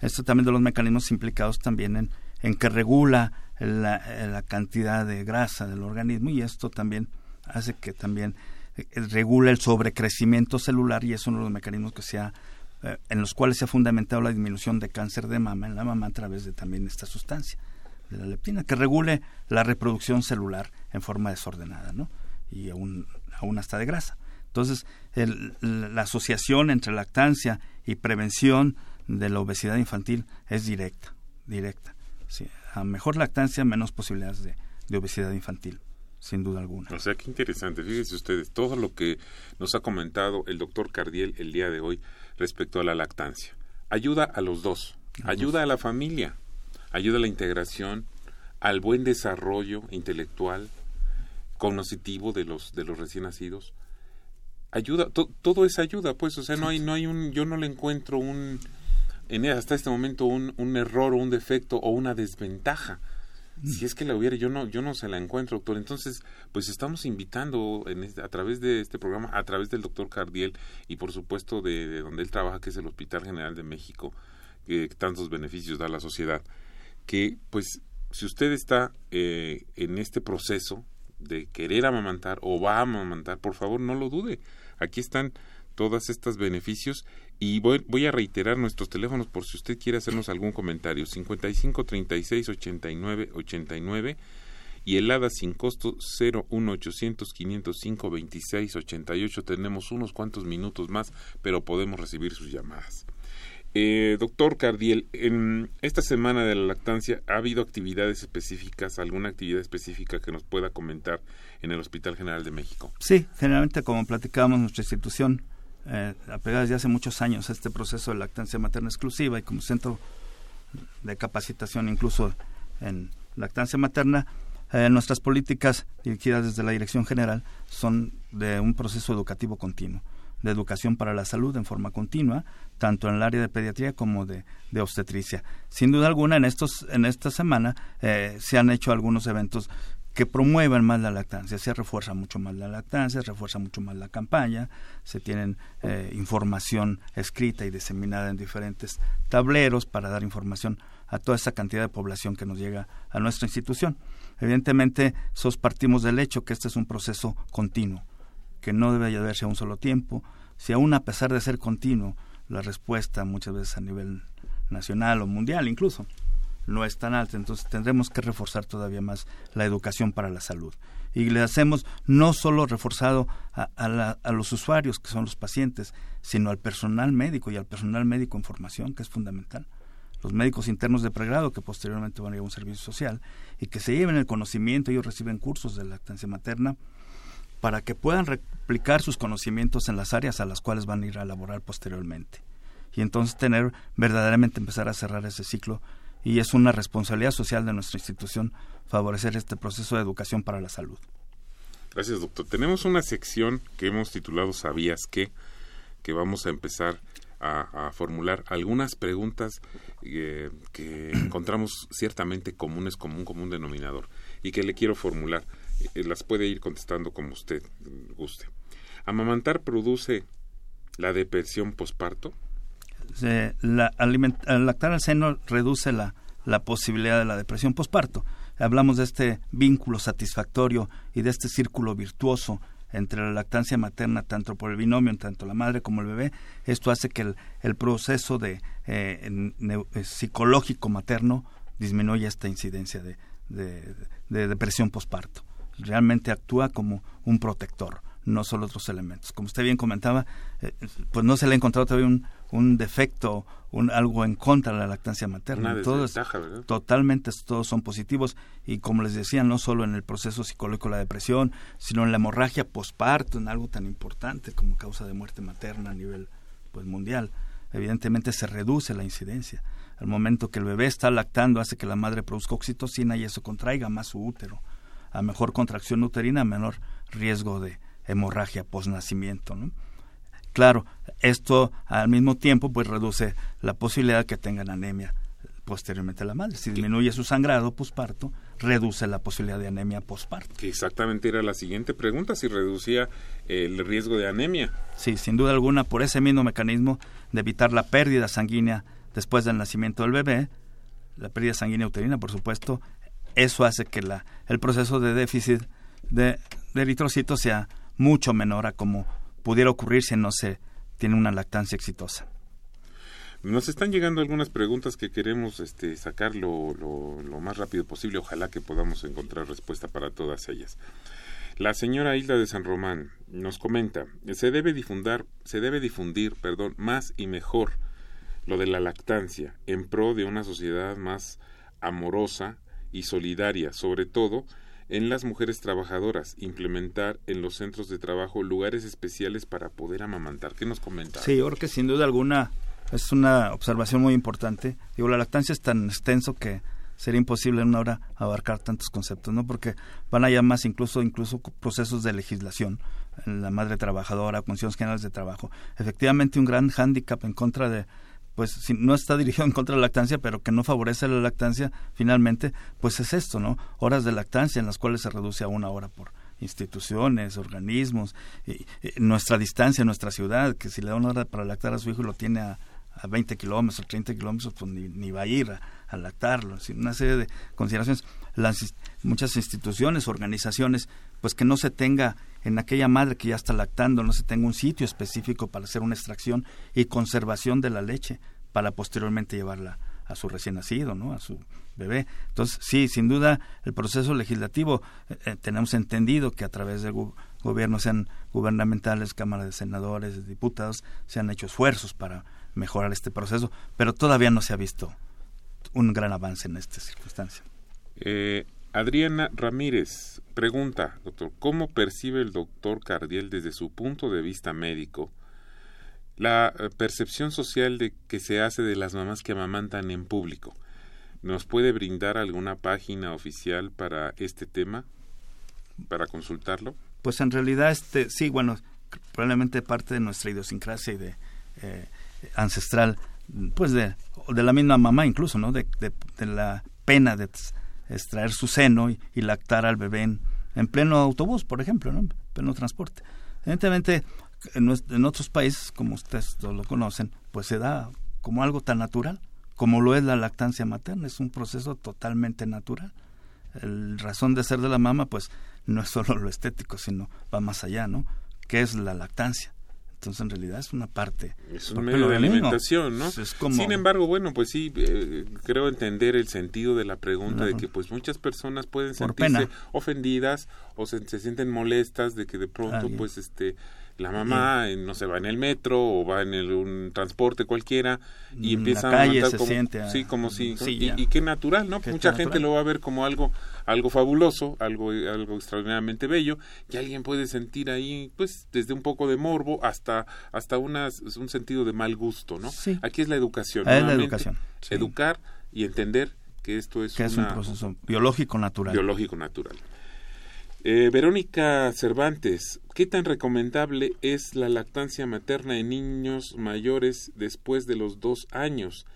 Speaker 2: Esto también de los mecanismos implicados también en, en que regula la, la, cantidad de grasa del organismo y esto también hace que también eh, regula el sobrecrecimiento celular y es uno de los mecanismos que se ha, eh, en los cuales se ha fundamentado la disminución de cáncer de mama en la mama a través de también esta sustancia de la leptina, que regule la reproducción celular en forma desordenada, ¿no? Y aún, aún hasta de grasa. Entonces, la asociación entre lactancia y prevención de la obesidad infantil es directa, directa. a mejor lactancia, menos posibilidades de, de obesidad infantil sin duda alguna.
Speaker 1: O sea, qué interesante. Fíjense ustedes, todo lo que nos ha comentado el doctor Cardiel el día de hoy respecto a la lactancia. Ayuda a los dos, ayuda a la familia, ayuda a la integración, al buen desarrollo intelectual, cognitivo de los de los recién nacidos. Ayuda, todo es ayuda, pues, o sea, no hay no hay un yo no le encuentro un en hasta este momento un, un error o un defecto o una desventaja. Mm. Si es que la hubiera, yo no, yo no se la encuentro, doctor. Entonces, pues estamos invitando en este, a través de este programa, a través del doctor Cardiel y por supuesto de, de donde él trabaja, que es el Hospital General de México, que tantos beneficios da a la sociedad que pues si usted está eh, en este proceso de querer amamantar o va a amamantar, por favor no lo dude. Aquí están todos estos beneficios y voy, voy, a reiterar nuestros teléfonos por si usted quiere hacernos algún comentario. 55 36 89 89 y el ADA sin costo 01800 505 26 88 tenemos unos cuantos minutos más pero podemos recibir sus llamadas. Eh, doctor Cardiel, en esta semana de la lactancia, ¿ha habido actividades específicas, alguna actividad específica que nos pueda comentar en el Hospital General de México?
Speaker 2: Sí, generalmente como platicábamos, nuestra institución, eh, apegada desde hace muchos años a este proceso de lactancia materna exclusiva y como centro de capacitación incluso en lactancia materna, eh, nuestras políticas dirigidas desde la Dirección General son de un proceso educativo continuo de educación para la salud en forma continua, tanto en el área de pediatría como de, obstetricia. Sin duda alguna, en, estos, en esta semana eh, se han hecho algunos eventos que promuevan más la lactancia, se refuerza mucho más la lactancia, se refuerza mucho más la campaña, se tienen eh, información escrita y diseminada en diferentes tableros para dar información a toda esa cantidad de población que nos llega a nuestra institución. Evidentemente, sos partimos del hecho que este es un proceso continuo que no debe llevarse a un solo tiempo, si aún a pesar de ser continuo, la respuesta muchas veces a nivel nacional o mundial incluso no es tan alta, entonces tendremos que reforzar todavía más la educación para la salud. Y le hacemos no solo reforzado a, a, los usuarios, que son los pacientes, sino al personal médico y al personal médico en formación, que es fundamental. Los médicos internos de pregrado, que posteriormente van a ir a un servicio social, y que se lleven el conocimiento, ellos reciben cursos de lactancia materna, para que puedan replicar sus conocimientos en las áreas a las cuales van a ir a laborar posteriormente. Y entonces tener verdaderamente empezar a cerrar ese ciclo y es una responsabilidad social de nuestra institución favorecer este proceso de educación para la salud.
Speaker 1: Gracias, doctor. Tenemos una sección que hemos titulado ¿Sabías qué? que vamos a empezar a, formular algunas preguntas eh, que encontramos ciertamente comunes como un común denominador y que le quiero formular. Eh, las puede ir contestando como usted guste. ¿Amamantar produce la depresión posparto?
Speaker 2: La, lactar al seno reduce la, posibilidad de la depresión posparto. Hablamos de este vínculo satisfactorio y de este círculo virtuoso entre la lactancia materna, tanto por el binomio, tanto la madre como el bebé. Esto hace que el, el proceso de, eh, eh, psicológico materno disminuya esta incidencia de, de depresión posparto realmente actúa como un protector, no solo otros elementos. Como usted bien comentaba, eh, pues no se le ha encontrado todavía un, un defecto, un, algo en contra de la lactancia materna.
Speaker 1: todos,
Speaker 2: Totalmente, todos son positivos y como les decía, no solo en el proceso psicológico la depresión, sino en la hemorragia posparto, en algo tan importante como causa de muerte materna a nivel pues mundial. Evidentemente se reduce la incidencia. Al momento que el bebé está lactando hace que la madre produzca oxitocina y eso contraiga más su útero. A mejor contracción uterina, a menor riesgo de hemorragia posnacimiento. ¿no? Claro, esto al mismo tiempo pues reduce la posibilidad de que tengan anemia posteriormente a la madre. Si disminuye su sangrado posparto, reduce la posibilidad de anemia posparto.
Speaker 1: Que exactamente era la siguiente pregunta, si reducía el riesgo de anemia.
Speaker 2: Sí, sin duda alguna, por ese mismo mecanismo de evitar la pérdida sanguínea después del nacimiento del bebé, la pérdida sanguínea uterina, por supuesto, eso hace que la, el proceso de déficit de, de eritrocitos sea mucho menor a como pudiera ocurrir si no se tiene una lactancia exitosa.
Speaker 1: Nos están llegando algunas preguntas que queremos este, sacar lo, lo, más rápido posible. Ojalá que podamos encontrar respuesta para todas ellas. La señora Hilda de San Román nos comenta, se debe difundir, se debe difundir, perdón, más y mejor lo de la lactancia en pro de una sociedad más amorosa y solidaria, sobre todo en las mujeres trabajadoras, implementar en los centros de trabajo lugares especiales para poder amamantar. ¿Qué nos comenta?
Speaker 2: Sí, yo creo que sin duda alguna es una observación muy importante. Digo, la lactancia es tan extenso que sería imposible en una hora abarcar tantos conceptos, ¿no? Porque van allá más incluso incluso procesos de legislación la madre trabajadora, condiciones generales de trabajo. Efectivamente, un gran hándicap en contra de pues si no está dirigido en contra de la lactancia, pero que no favorece la lactancia, finalmente, pues es esto, ¿no? Horas de lactancia en las cuales se reduce a una hora por instituciones, organismos, nuestra distancia, nuestra ciudad, que si le da una hora para lactar a su hijo y lo tiene a, a 20 kilómetros, 30 kilómetros, pues ni, va a ir a, lactarlo. Una serie de consideraciones. Las, muchas instituciones, organizaciones, pues que no se tenga en aquella madre que ya está lactando, no se tenga un sitio específico para hacer una extracción y conservación de la leche para posteriormente llevarla a su recién nacido, ¿no? A su bebé. Entonces, sí, sin duda, el proceso legislativo eh, eh, tenemos entendido que a través de gobiernos, sean gubernamentales, Cámara de Senadores, Diputados, se han hecho esfuerzos para mejorar este proceso, pero todavía no se ha visto un gran avance en esta circunstancia.
Speaker 1: Eh, Adriana Ramírez pregunta, doctor, ¿cómo percibe el doctor Cardiel desde su punto de vista médico la eh, percepción social de que se hace de las mamás que amamantan en público? ¿Nos puede brindar alguna página oficial para este tema, para consultarlo?
Speaker 2: Pues en realidad, este, sí, bueno, probablemente parte de nuestra idiosincrasia y de eh, ancestral, pues de, de la misma mamá incluso, ¿no? De, de, la pena de extraer su seno y, lactar al bebé en, pleno autobús, por ejemplo, ¿no? En pleno transporte. Evidentemente, en, en otros países, como ustedes lo conocen, pues se da como algo tan natural como lo es la lactancia materna, es un proceso totalmente natural. El razón de ser de la mama, pues no es solo lo estético, sino va más allá, ¿no? ¿Qué es la lactancia? Entonces, en realidad es una parte.
Speaker 1: Es un medio de alimentación, ¿no? Sin embargo, bueno, pues sí, eh, creo entender el sentido de la pregunta de que, pues, muchas personas pueden sentirse ofendidas o se, sienten molestas de que de pronto, pues, este la mamá no se va en el metro o va en el, un transporte cualquiera y empieza
Speaker 2: a se como, siente,
Speaker 1: sí como si y, qué natural no mucha gente lo va a ver como algo algo fabuloso algo algo extraordinariamente bello y alguien puede sentir ahí pues desde un poco de morbo hasta hasta unas, un sentido de mal gusto no aquí es la educación
Speaker 2: es la educación
Speaker 1: educar y entender que esto es,
Speaker 2: que es un proceso biológico natural.
Speaker 1: Biológico natural eh, Verónica Cervantes, ¿qué tan recomendable es la lactancia materna en niños mayores después de los dos años?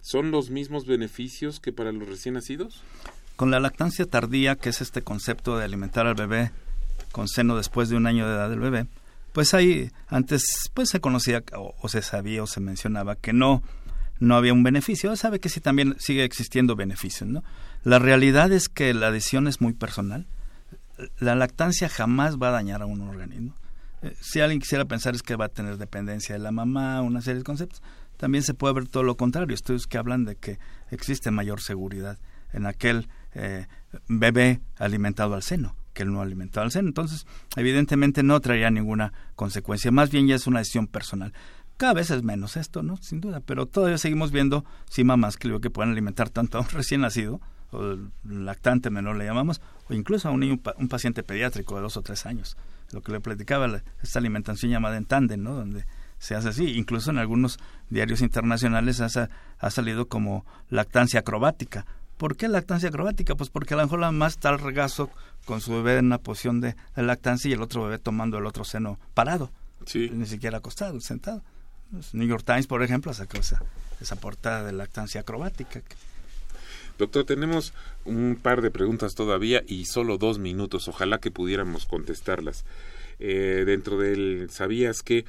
Speaker 1: ¿Son los mismos beneficios que para los recién nacidos?
Speaker 2: Con la lactancia tardía, que es este concepto de alimentar al bebé con seno después de un año de edad del bebé, pues ahí antes pues se conocía o, se sabía o se mencionaba que no no había un beneficio. Sabe que sí también sigue existiendo beneficios, ¿no? La realidad es que la decisión es muy personal la lactancia jamás va a dañar a un organismo. Eh, si alguien quisiera pensar es que va a tener dependencia de la mamá, una serie de conceptos, también se puede ver todo lo contrario. Estudios que hablan de que existe mayor seguridad en aquel eh, bebé alimentado al seno que el no alimentado al seno. Entonces, evidentemente no traería ninguna consecuencia. Más bien ya es una decisión personal. Cada vez es menos esto, ¿no? Sin duda, pero todavía seguimos viendo, sí, mamás que, que pueden alimentar tanto a un recién nacido, o lactante menor le llamamos, o incluso a un niño, un paciente pediátrico de dos o tres años. Lo que le platicaba, esta alimentación llamada en tándem, ¿no? Donde se hace así. Incluso en algunos diarios internacionales ha, ha salido como lactancia acrobática. ¿Por qué lactancia acrobática? Pues porque a lo mejor la mamá está al regazo con su bebé en una posición de, de lactancia y el otro bebé tomando el otro seno parado.
Speaker 1: Sí.
Speaker 2: Ni siquiera acostado, sentado. New York Times, por ejemplo, sacó esa, esa portada de lactancia acrobática.
Speaker 1: Doctor, tenemos un par de preguntas todavía y solo dos minutos. Ojalá que pudiéramos contestarlas. Eh, dentro del, ¿sabías que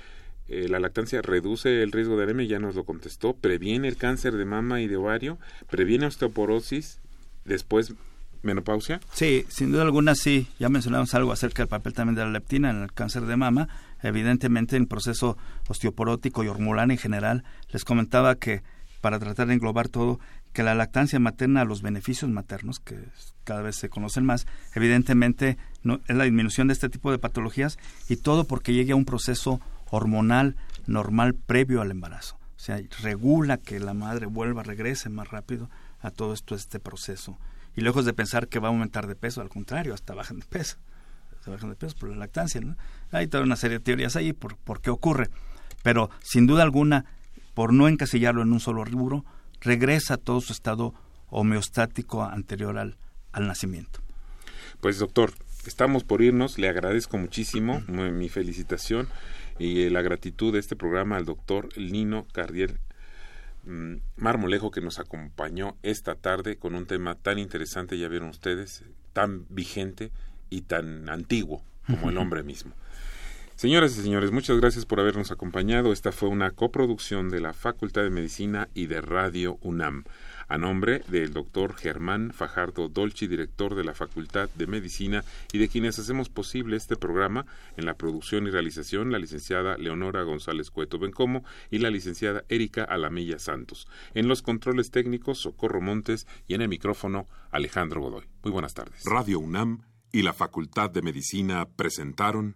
Speaker 1: eh, la lactancia reduce el riesgo de anemia? Ya nos lo contestó. ¿Previene el cáncer de mama y de ovario? ¿Previene osteoporosis? Después menopausia?
Speaker 2: Sí, sin duda alguna sí. Ya mencionamos algo acerca del papel también de la leptina en el cáncer de mama. Evidentemente, en el proceso osteoporótico y hormonal en general, les comentaba que para tratar de englobar todo, que la lactancia materna, los beneficios maternos, que cada vez se conocen más, evidentemente no, es la disminución de este tipo de patologías y todo porque llegue a un proceso hormonal normal previo al embarazo. O sea, regula que la madre vuelva, regrese más rápido a todo esto, este proceso y lejos de pensar que va a aumentar de peso, al contrario, hasta bajan de peso. Se bajan de peso por la lactancia. ¿no? Hay toda una serie de teorías ahí por, por qué ocurre. Pero sin duda alguna, por no encasillarlo en un solo rubro, regresa a todo su estado homeostático anterior al, al nacimiento.
Speaker 1: Pues doctor, estamos por irnos. Le agradezco muchísimo mi felicitación y la gratitud de este programa al doctor Nino Cardiel Mm, Marmolejo que nos acompañó esta tarde con un tema tan interesante, ya vieron ustedes, tan vigente y tan antiguo como el hombre mismo. Señoras y señores, muchas gracias por habernos acompañado. Esta fue una coproducción de la Facultad de Medicina y de Radio UNAM a nombre del doctor Germán Fajardo Dolci, director de la Facultad de Medicina, y de quienes hacemos posible este programa en la producción y realización, la licenciada Leonora González Cueto Bencomo y la licenciada Erika Alamilla Santos. En los controles técnicos, Socorro Montes y en el micrófono, Alejandro Godoy. Muy buenas tardes.
Speaker 9: Radio UNAM y la Facultad de Medicina presentaron